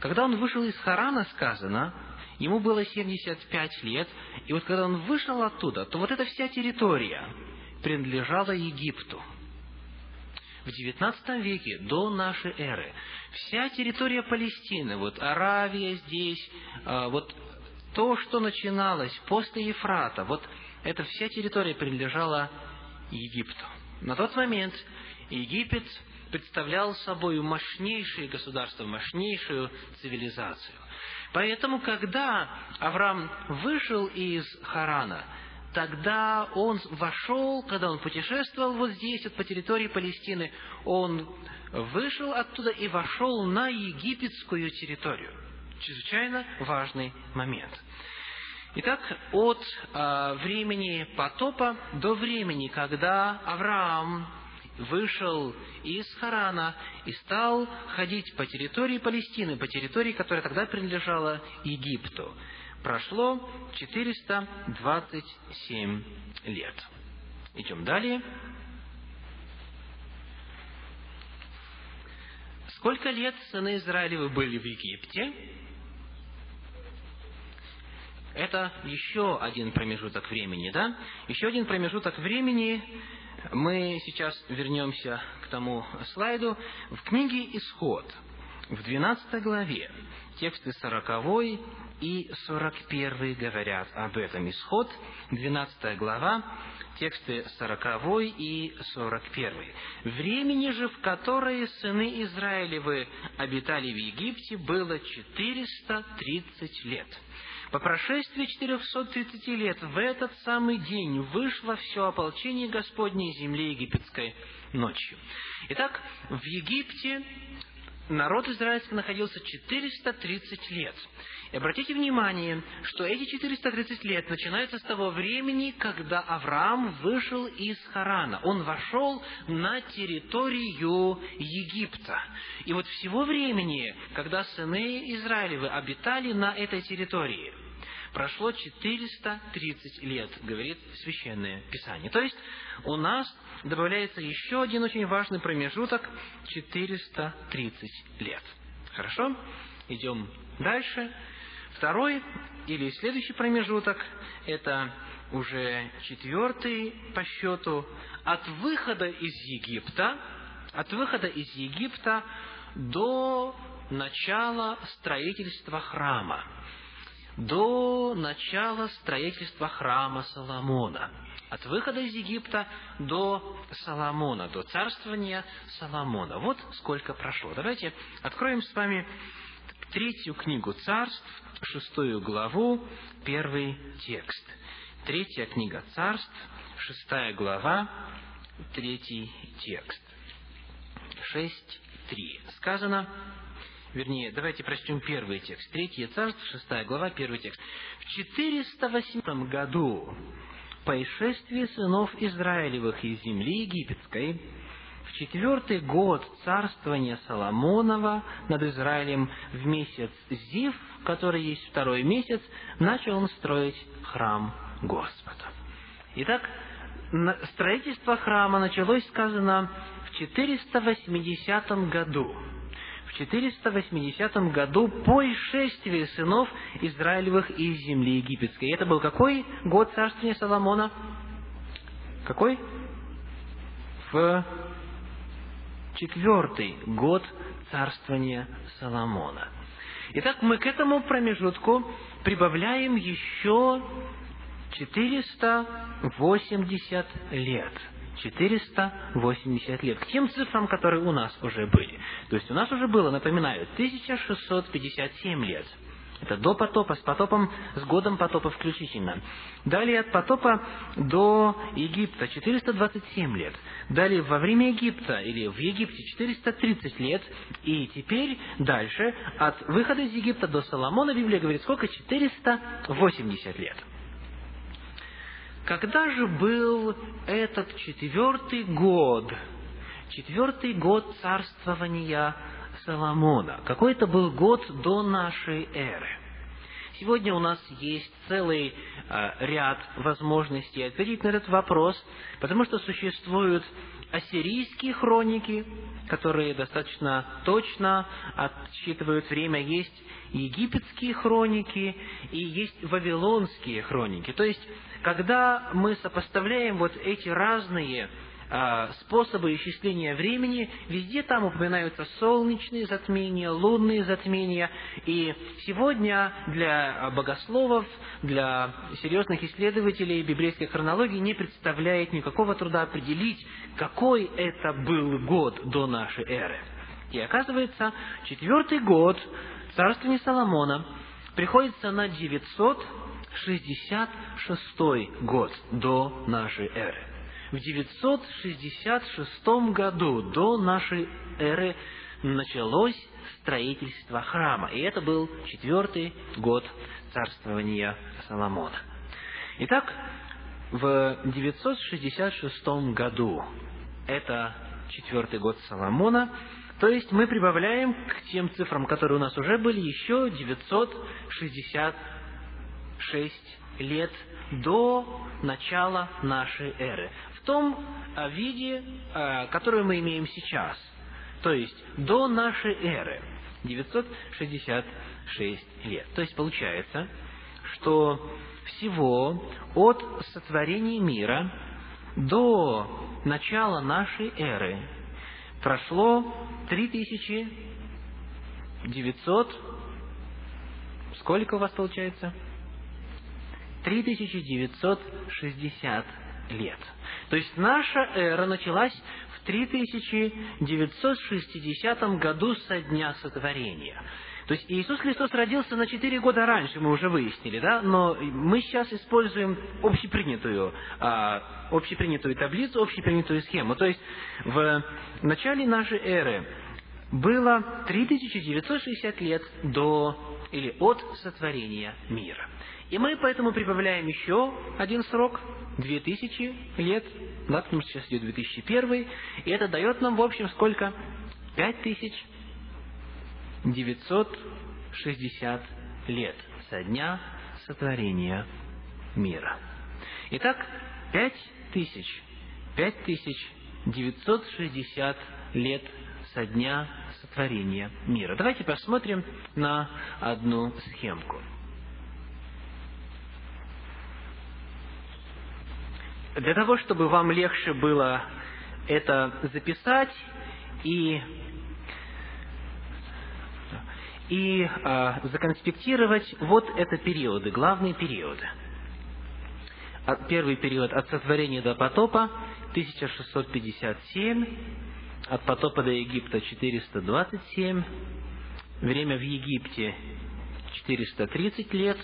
когда он вышел из Харана, сказано, ему было 75 лет, и вот когда он вышел оттуда, то вот эта вся территория принадлежала Египту. В XIX веке, до нашей эры, вся территория Палестины, вот Аравия здесь, а, вот то, что начиналось после Ефрата, вот эта вся территория принадлежала Египту. На тот момент Египет представлял собой мощнейшее государство, мощнейшую цивилизацию. Поэтому, когда Авраам вышел из Харана, тогда он вошел, когда он путешествовал вот здесь, вот по территории Палестины, он вышел оттуда и вошел на египетскую территорию. Чрезвычайно важный момент. Итак, от э, времени потопа до времени, когда Авраам вышел из Харана и стал ходить по территории Палестины, по территории, которая тогда принадлежала Египту. Прошло 427 лет. Идем далее. Сколько лет сыны Израилевы были в Египте? Это еще один промежуток времени, да? Еще один промежуток времени. Мы сейчас вернемся к тому слайду. В книге «Исход», в 12 главе, тексты 40 и 41 говорят об этом. Исход, 12 глава, тексты 40 и 41. «Времени же, в которое сыны Израилевы обитали в Египте, было 430 лет». По прошествии 430 лет в этот самый день вышло все ополчение Господней земли египетской ночью. Итак, в Египте народ израильский находился 430 лет. И обратите внимание, что эти 430 лет начинаются с того времени, когда Авраам вышел из Харана. Он вошел на территорию Египта. И вот всего времени, когда сыны Израилевы обитали на этой территории, прошло 430 лет, говорит Священное Писание. То есть у нас добавляется еще один очень важный промежуток – 430 лет. Хорошо? Идем дальше. Второй или следующий промежуток – это уже четвертый по счету от выхода из Египта, от выхода из Египта до начала строительства храма, до начала строительства храма Соломона, от выхода из Египта до Соломона, до царствования Соломона. Вот сколько прошло. Давайте откроем с вами третью книгу царств, шестую главу, первый текст. Третья книга царств, шестая глава, третий текст. Шесть, три. Сказано, вернее, давайте прочтем первый текст. Третье царство, шестая глава, первый текст. В 408 году по исшествии сынов Израилевых из земли египетской, в четвертый год царствования Соломонова над Израилем в месяц Зив, который есть второй месяц, начал он строить храм Господа. Итак, строительство храма началось, сказано, в 480 году. В 480 году по исшествии сынов Израилевых из земли египетской. И это был какой год царствования Соломона? Какой? В четвертый год царствования Соломона. Итак, мы к этому промежутку прибавляем еще 480 лет. 480 лет. К тем цифрам, которые у нас уже были. То есть у нас уже было, напоминаю, 1657 лет. Это до потопа, с потопом, с годом потопа включительно. Далее от потопа до Египта 427 лет. Далее во время Египта, или в Египте 430 лет. И теперь дальше, от выхода из Египта до Соломона, Библия говорит, сколько? 480 лет. Когда же был этот четвертый год, четвертый год царствования Соломона. Какой это был год до нашей эры? Сегодня у нас есть целый э, ряд возможностей ответить на этот вопрос, потому что существуют ассирийские хроники, которые достаточно точно отсчитывают время, есть египетские хроники и есть вавилонские хроники. То есть, когда мы сопоставляем вот эти разные способы исчисления времени, везде там упоминаются солнечные затмения, лунные затмения. И сегодня для богословов, для серьезных исследователей библейской хронологии не представляет никакого труда определить, какой это был год до нашей эры. И оказывается, четвертый год царствования Соломона приходится на 966 год до нашей эры в 966 году до нашей эры началось строительство храма. И это был четвертый год царствования Соломона. Итак, в 966 году, это четвертый год Соломона, то есть мы прибавляем к тем цифрам, которые у нас уже были, еще 966 лет до начала нашей эры том а, виде, а, который мы имеем сейчас. То есть до нашей эры 966 лет. То есть получается, что всего от сотворения мира до начала нашей эры прошло 3900 Сколько у вас получается? 3960 лет. То есть наша эра началась в 3960 году со дня сотворения. То есть Иисус Христос родился на четыре года раньше, мы уже выяснили, да? Но мы сейчас используем общепринятую, а, общепринятую таблицу, общепринятую схему. То есть в начале нашей эры было 3960 лет до или от сотворения мира. И мы поэтому прибавляем еще один срок, 2000 лет, да, потому что сейчас идет 2001, и это дает нам в общем сколько? 5960 лет со дня сотворения мира. Итак, 5000, 5960 лет со дня сотворения мира. Давайте посмотрим на одну схемку. Для того, чтобы вам легче было это записать и, и э, законспектировать, вот это периоды, главные периоды. Первый период от сотворения до потопа 1657 от потопа до Египта 427, время в Египте 430 лет,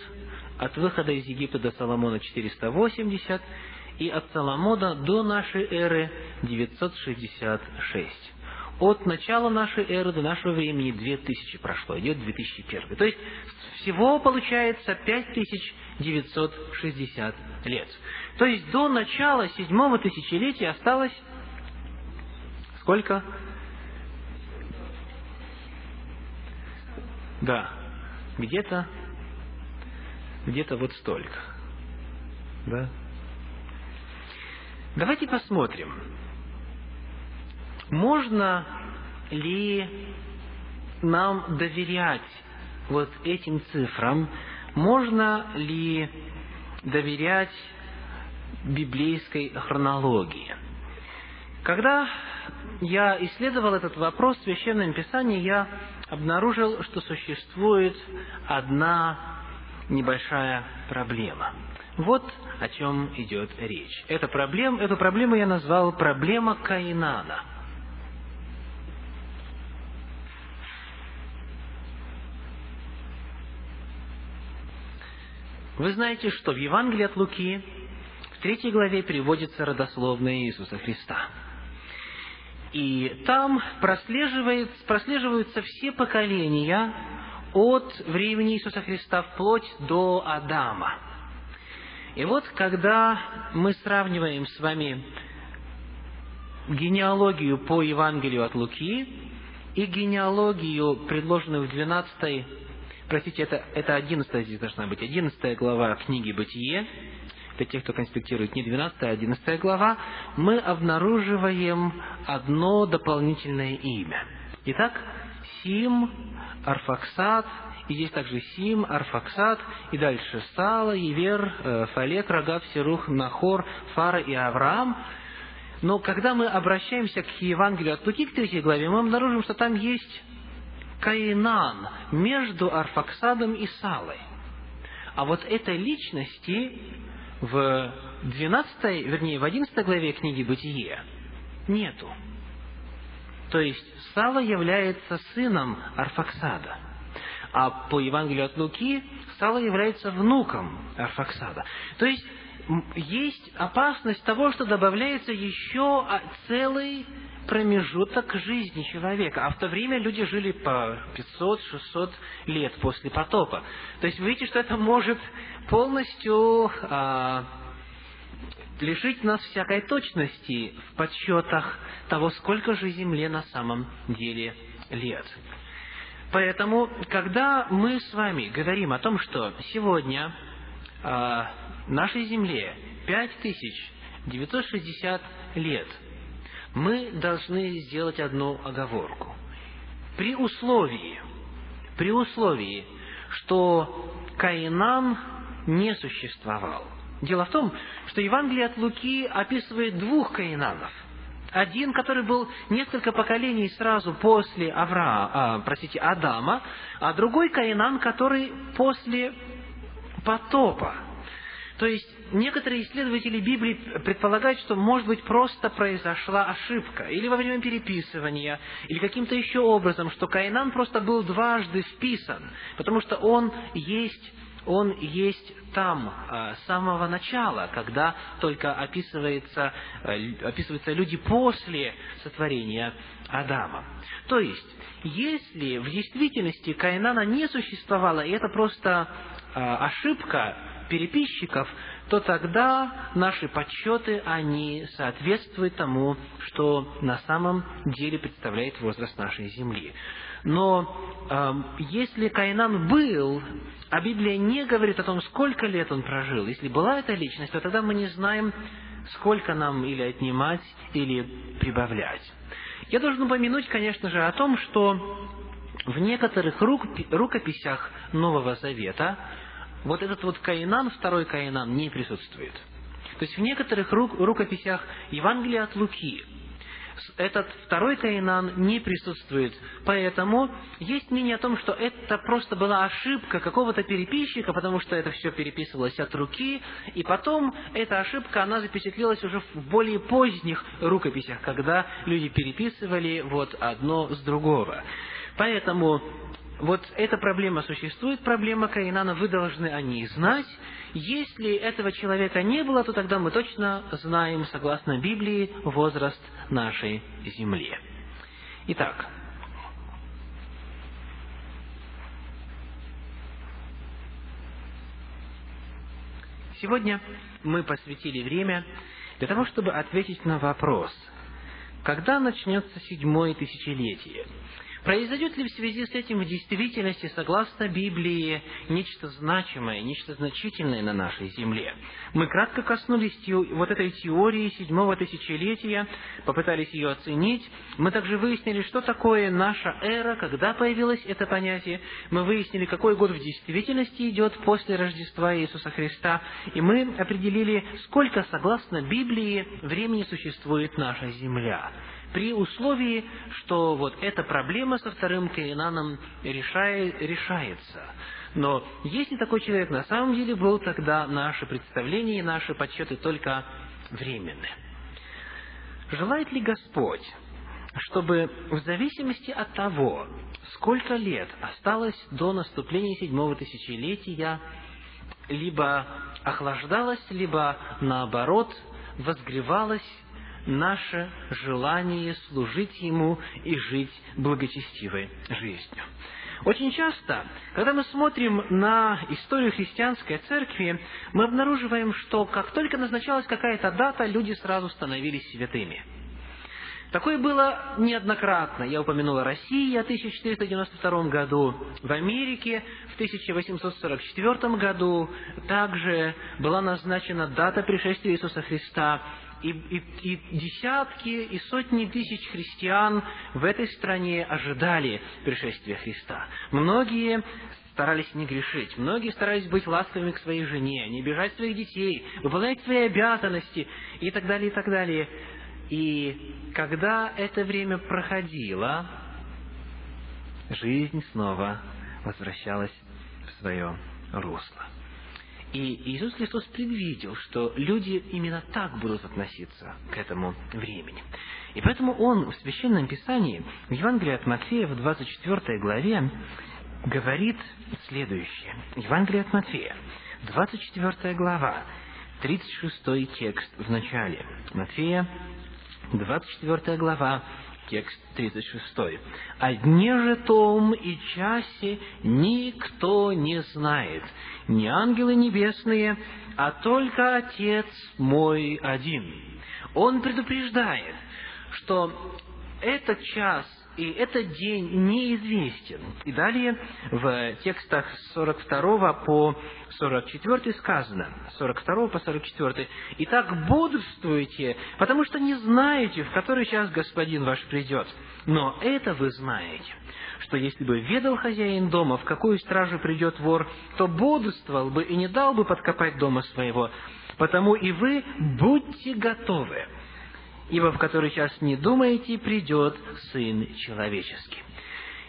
от выхода из Египта до Соломона 480, и от Соломона до нашей эры 966. От начала нашей эры до нашего времени 2000 прошло, идет 2001. То есть всего получается 5960 лет. То есть до начала седьмого тысячелетия осталось Сколько? Да, где-то, где-то вот столько. Да? Давайте посмотрим, можно ли нам доверять вот этим цифрам, можно ли доверять библейской хронологии. Когда я исследовал этот вопрос в Священном Писании, я обнаружил, что существует одна небольшая проблема. Вот о чем идет речь. Эта проблема, эту проблему я назвал проблема Каинана. Вы знаете, что в Евангелии от Луки в третьей главе приводится родословная Иисуса Христа – и там прослеживаются все поколения от времени Иисуса Христа вплоть до Адама. И вот, когда мы сравниваем с вами генеалогию по Евангелию от Луки и генеалогию, предложенную в 12 простите, это, это 11 здесь должна быть, 11 глава книги «Бытие», для тех, кто конспектирует не 12, а 11 глава, мы обнаруживаем одно дополнительное имя. Итак, Сим, Арфаксат, и здесь также Сим, Арфаксат, и дальше Сала, Ивер, э, Фалек, Рагав, Серух, Нахор, Фара и Авраам. Но когда мы обращаемся к Евангелию от Луки, к третьей главе, мы обнаружим, что там есть Каинан между Арфаксадом и Салой. А вот этой личности в 12, вернее, в 11 главе книги «Бытие» нету. То есть Сава является сыном Арфаксада. А по Евангелию от Луки Сала является внуком Арфаксада. То есть есть опасность того, что добавляется еще целый промежуток жизни человека. А в то время люди жили по 500-600 лет после потопа. То есть вы видите, что это может полностью а, лишить нас всякой точности в подсчетах того, сколько же Земле на самом деле лет. Поэтому, когда мы с вами говорим о том, что сегодня а, нашей Земле 5960 лет – мы должны сделать одну оговорку. При условии, при условии, что Каинан не существовал. Дело в том, что Евангелие от Луки описывает двух Каинанов. Один, который был несколько поколений сразу после Авраама, а, простите, Адама, а другой Каинан, который после потопа. То есть некоторые исследователи Библии предполагают, что, может быть, просто произошла ошибка, или во время переписывания, или каким-то еще образом, что Каинан просто был дважды вписан, потому что он есть он есть там а, с самого начала, когда только описывается, э, описываются люди после сотворения Адама. То есть, если в действительности Каинана не существовало, и это просто а, ошибка переписчиков, то тогда наши подсчеты, они соответствуют тому, что на самом деле представляет возраст нашей Земли. Но э, если Каинан был, а Библия не говорит о том, сколько лет он прожил, если была эта личность, то тогда мы не знаем, сколько нам или отнимать, или прибавлять. Я должен упомянуть, конечно же, о том, что в некоторых рукописях Нового Завета вот этот вот Каинан, второй Каинан, не присутствует. То есть в некоторых рукописях Евангелия от Луки этот второй Каинан не присутствует. Поэтому есть мнение о том, что это просто была ошибка какого-то переписчика, потому что это все переписывалось от руки, и потом эта ошибка, она запечатлелась уже в более поздних рукописях, когда люди переписывали вот одно с другого. Поэтому вот эта проблема существует, проблема Каинана, вы должны о ней знать. Если этого человека не было, то тогда мы точно знаем, согласно Библии, возраст нашей земли. Итак, сегодня мы посвятили время для того, чтобы ответить на вопрос, когда начнется седьмое тысячелетие – Произойдет ли в связи с этим в действительности, согласно Библии, нечто значимое, нечто значительное на нашей земле? Мы кратко коснулись вот этой теории седьмого тысячелетия, попытались ее оценить. Мы также выяснили, что такое наша эра, когда появилось это понятие. Мы выяснили, какой год в действительности идет после Рождества Иисуса Христа. И мы определили, сколько, согласно Библии, времени существует наша земля при условии, что вот эта проблема со вторым Каинаном решает, решается. Но если такой человек на самом деле был, тогда наши представления и наши подсчеты только временны. Желает ли Господь, чтобы в зависимости от того, сколько лет осталось до наступления седьмого тысячелетия, либо охлаждалось, либо наоборот возгревалось наше желание служить Ему и жить благочестивой жизнью. Очень часто, когда мы смотрим на историю христианской церкви, мы обнаруживаем, что как только назначалась какая-то дата, люди сразу становились святыми. Такое было неоднократно. Я упомянул о России о 1492 году, в Америке в 1844 году также была назначена дата пришествия Иисуса Христа и, и, и десятки и сотни тысяч христиан в этой стране ожидали пришествия Христа. Многие старались не грешить, многие старались быть ласковыми к своей жене, не бежать своих детей, выполнять свои обязанности и так далее, и так далее. И когда это время проходило, жизнь снова возвращалась в свое русло. И Иисус Христос предвидел, что люди именно так будут относиться к этому времени. И поэтому Он в Священном Писании, в Евангелии от Матфея, в 24 главе, говорит следующее. Евангелие от Матфея, 24 глава, 36 текст в начале. Матфея, 24 глава, текст 36. «О дне же том и часе никто не знает, ни ангелы небесные, а только Отец мой один». Он предупреждает, что этот час и этот день неизвестен. И далее в текстах с 42 по 44 сказано, 42 по 44, «Итак, бодрствуйте, потому что не знаете, в который час Господин ваш придет. Но это вы знаете, что если бы ведал хозяин дома, в какую стражу придет вор, то бодрствовал бы и не дал бы подкопать дома своего. Потому и вы будьте готовы, ибо в который час не думаете, придет Сын Человеческий».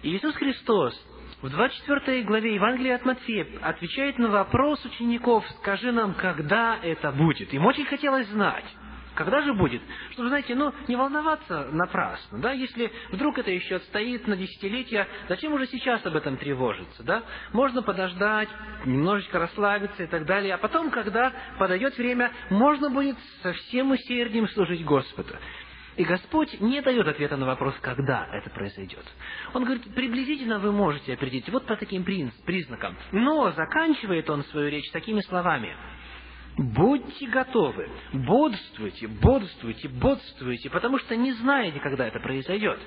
Иисус Христос в 24 главе Евангелия от Матфея отвечает на вопрос учеников, скажи нам, когда это будет. Им очень хотелось знать. Когда же будет? Чтобы, знаете, ну, не волноваться напрасно, да, если вдруг это еще отстоит на десятилетия, зачем уже сейчас об этом тревожиться, да? Можно подождать, немножечко расслабиться и так далее, а потом, когда подойдет время, можно будет со всем усердием служить Господу. И Господь не дает ответа на вопрос, когда это произойдет. Он говорит, приблизительно вы можете определить вот по таким признакам. Но заканчивает он свою речь такими словами – Будьте готовы, бодрствуйте, бодрствуйте, бодрствуйте, потому что не знаете, когда это произойдет.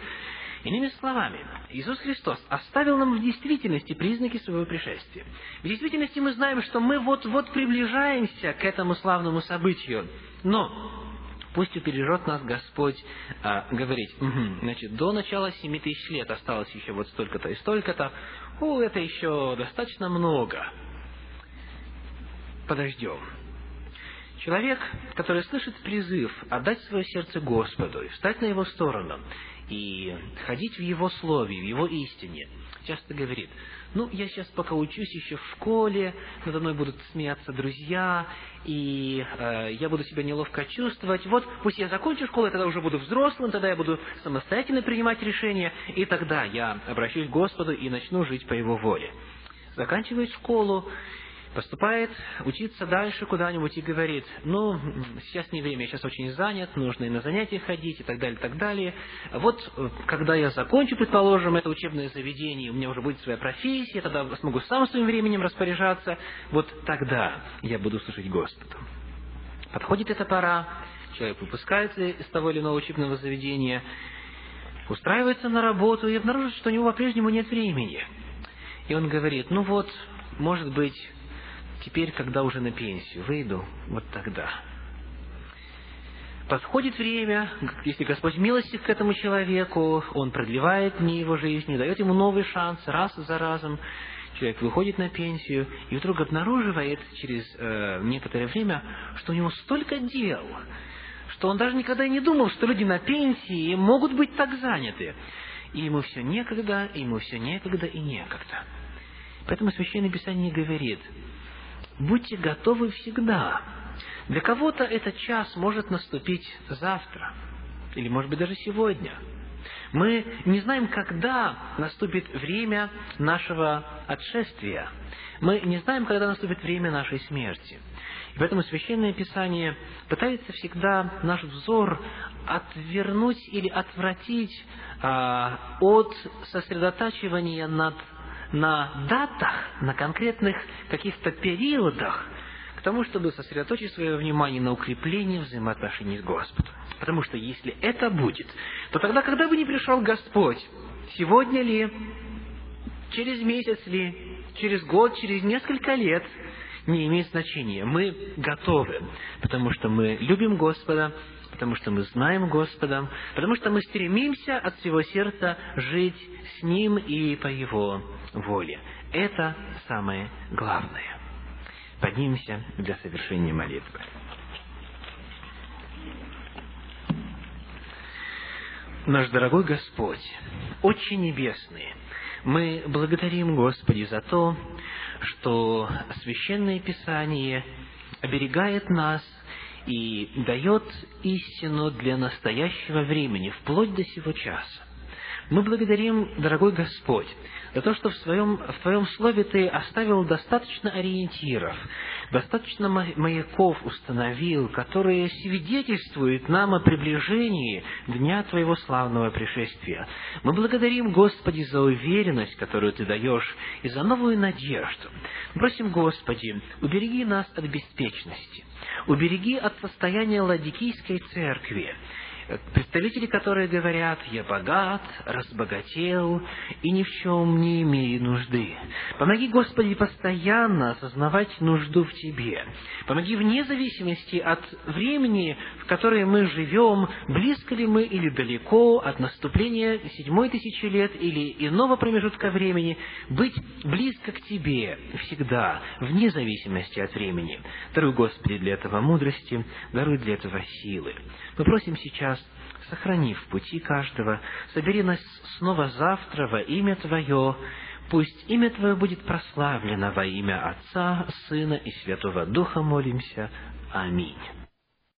Иными словами, Иисус Христос оставил нам в действительности признаки своего пришествия. В действительности мы знаем, что мы вот-вот приближаемся к этому славному событию. Но пусть убережет нас Господь а, говорить, угу, значит, до начала семи тысяч лет осталось еще вот столько-то и столько-то, о, это еще достаточно много. Подождем. Человек, который слышит призыв отдать свое сердце Господу и встать на его сторону, и ходить в его слове, в его истине, часто говорит, ну, я сейчас пока учусь еще в школе, надо мной будут смеяться друзья, и э, я буду себя неловко чувствовать. Вот пусть я закончу школу, я тогда уже буду взрослым, тогда я буду самостоятельно принимать решения, и тогда я обращусь к Господу и начну жить по Его воле. Заканчивает школу, поступает учиться дальше куда-нибудь и говорит, ну, сейчас не время, я сейчас очень занят, нужно и на занятия ходить, и так далее, и так далее. Вот, э, когда я закончу, предположим, это учебное заведение, у меня уже будет своя профессия, тогда смогу сам своим временем распоряжаться, вот тогда я буду слушать Господу. Подходит эта пора, человек выпускается из того или иного учебного заведения, устраивается на работу и обнаружит, что у него по-прежнему нет времени. И он говорит, ну вот, может быть, теперь, когда уже на пенсию выйду, вот тогда. Подходит время, если Господь милостив к этому человеку, Он продлевает дни его жизни, дает ему новый шанс раз за разом. Человек выходит на пенсию и вдруг обнаруживает через э, некоторое время, что у него столько дел, что он даже никогда и не думал, что люди на пенсии могут быть так заняты. И ему все некогда, и ему все некогда и некогда. Поэтому Священное Писание говорит, будьте готовы всегда. Для кого-то этот час может наступить завтра, или, может быть, даже сегодня. Мы не знаем, когда наступит время нашего отшествия. Мы не знаем, когда наступит время нашей смерти. И поэтому Священное Писание пытается всегда наш взор отвернуть или отвратить а, от сосредотачивания над на датах, на конкретных каких-то периодах, к тому, чтобы сосредоточить свое внимание на укреплении взаимоотношений с Господом. Потому что если это будет, то тогда, когда бы не пришел Господь, сегодня ли, через месяц ли, через год, через несколько лет, не имеет значения. Мы готовы, потому что мы любим Господа, потому что мы знаем Господа, потому что мы стремимся от всего сердца жить с Ним и по Его воле. Это самое главное. Поднимемся для совершения молитвы. Наш дорогой Господь, очень небесный, мы благодарим Господи за то, что Священное Писание оберегает нас и дает истину для настоящего времени, вплоть до сего часа. Мы благодарим, дорогой Господь, за то, что в, своем, в Твоем Слове Ты оставил достаточно ориентиров, достаточно маяков установил, которые свидетельствуют нам о приближении Дня Твоего славного пришествия. Мы благодарим, Господи, за уверенность, которую Ты даешь, и за новую надежду. Просим, Господи, убереги нас от беспечности, убереги от состояния Ладикийской церкви, представители, которые говорят, я богат, разбогател и ни в чем не имею нужды. Помоги, Господи, постоянно осознавать нужду в Тебе. Помоги вне зависимости от времени, в которое мы живем, близко ли мы или далеко от наступления седьмой тысячи лет или иного промежутка времени, быть близко к Тебе всегда, вне зависимости от времени. Даруй, Господи, для этого мудрости, даруй для этого силы. Мы просим сейчас сохрани в пути каждого, собери нас снова завтра во имя Твое, пусть имя Твое будет прославлено во имя Отца, Сына и Святого Духа молимся. Аминь.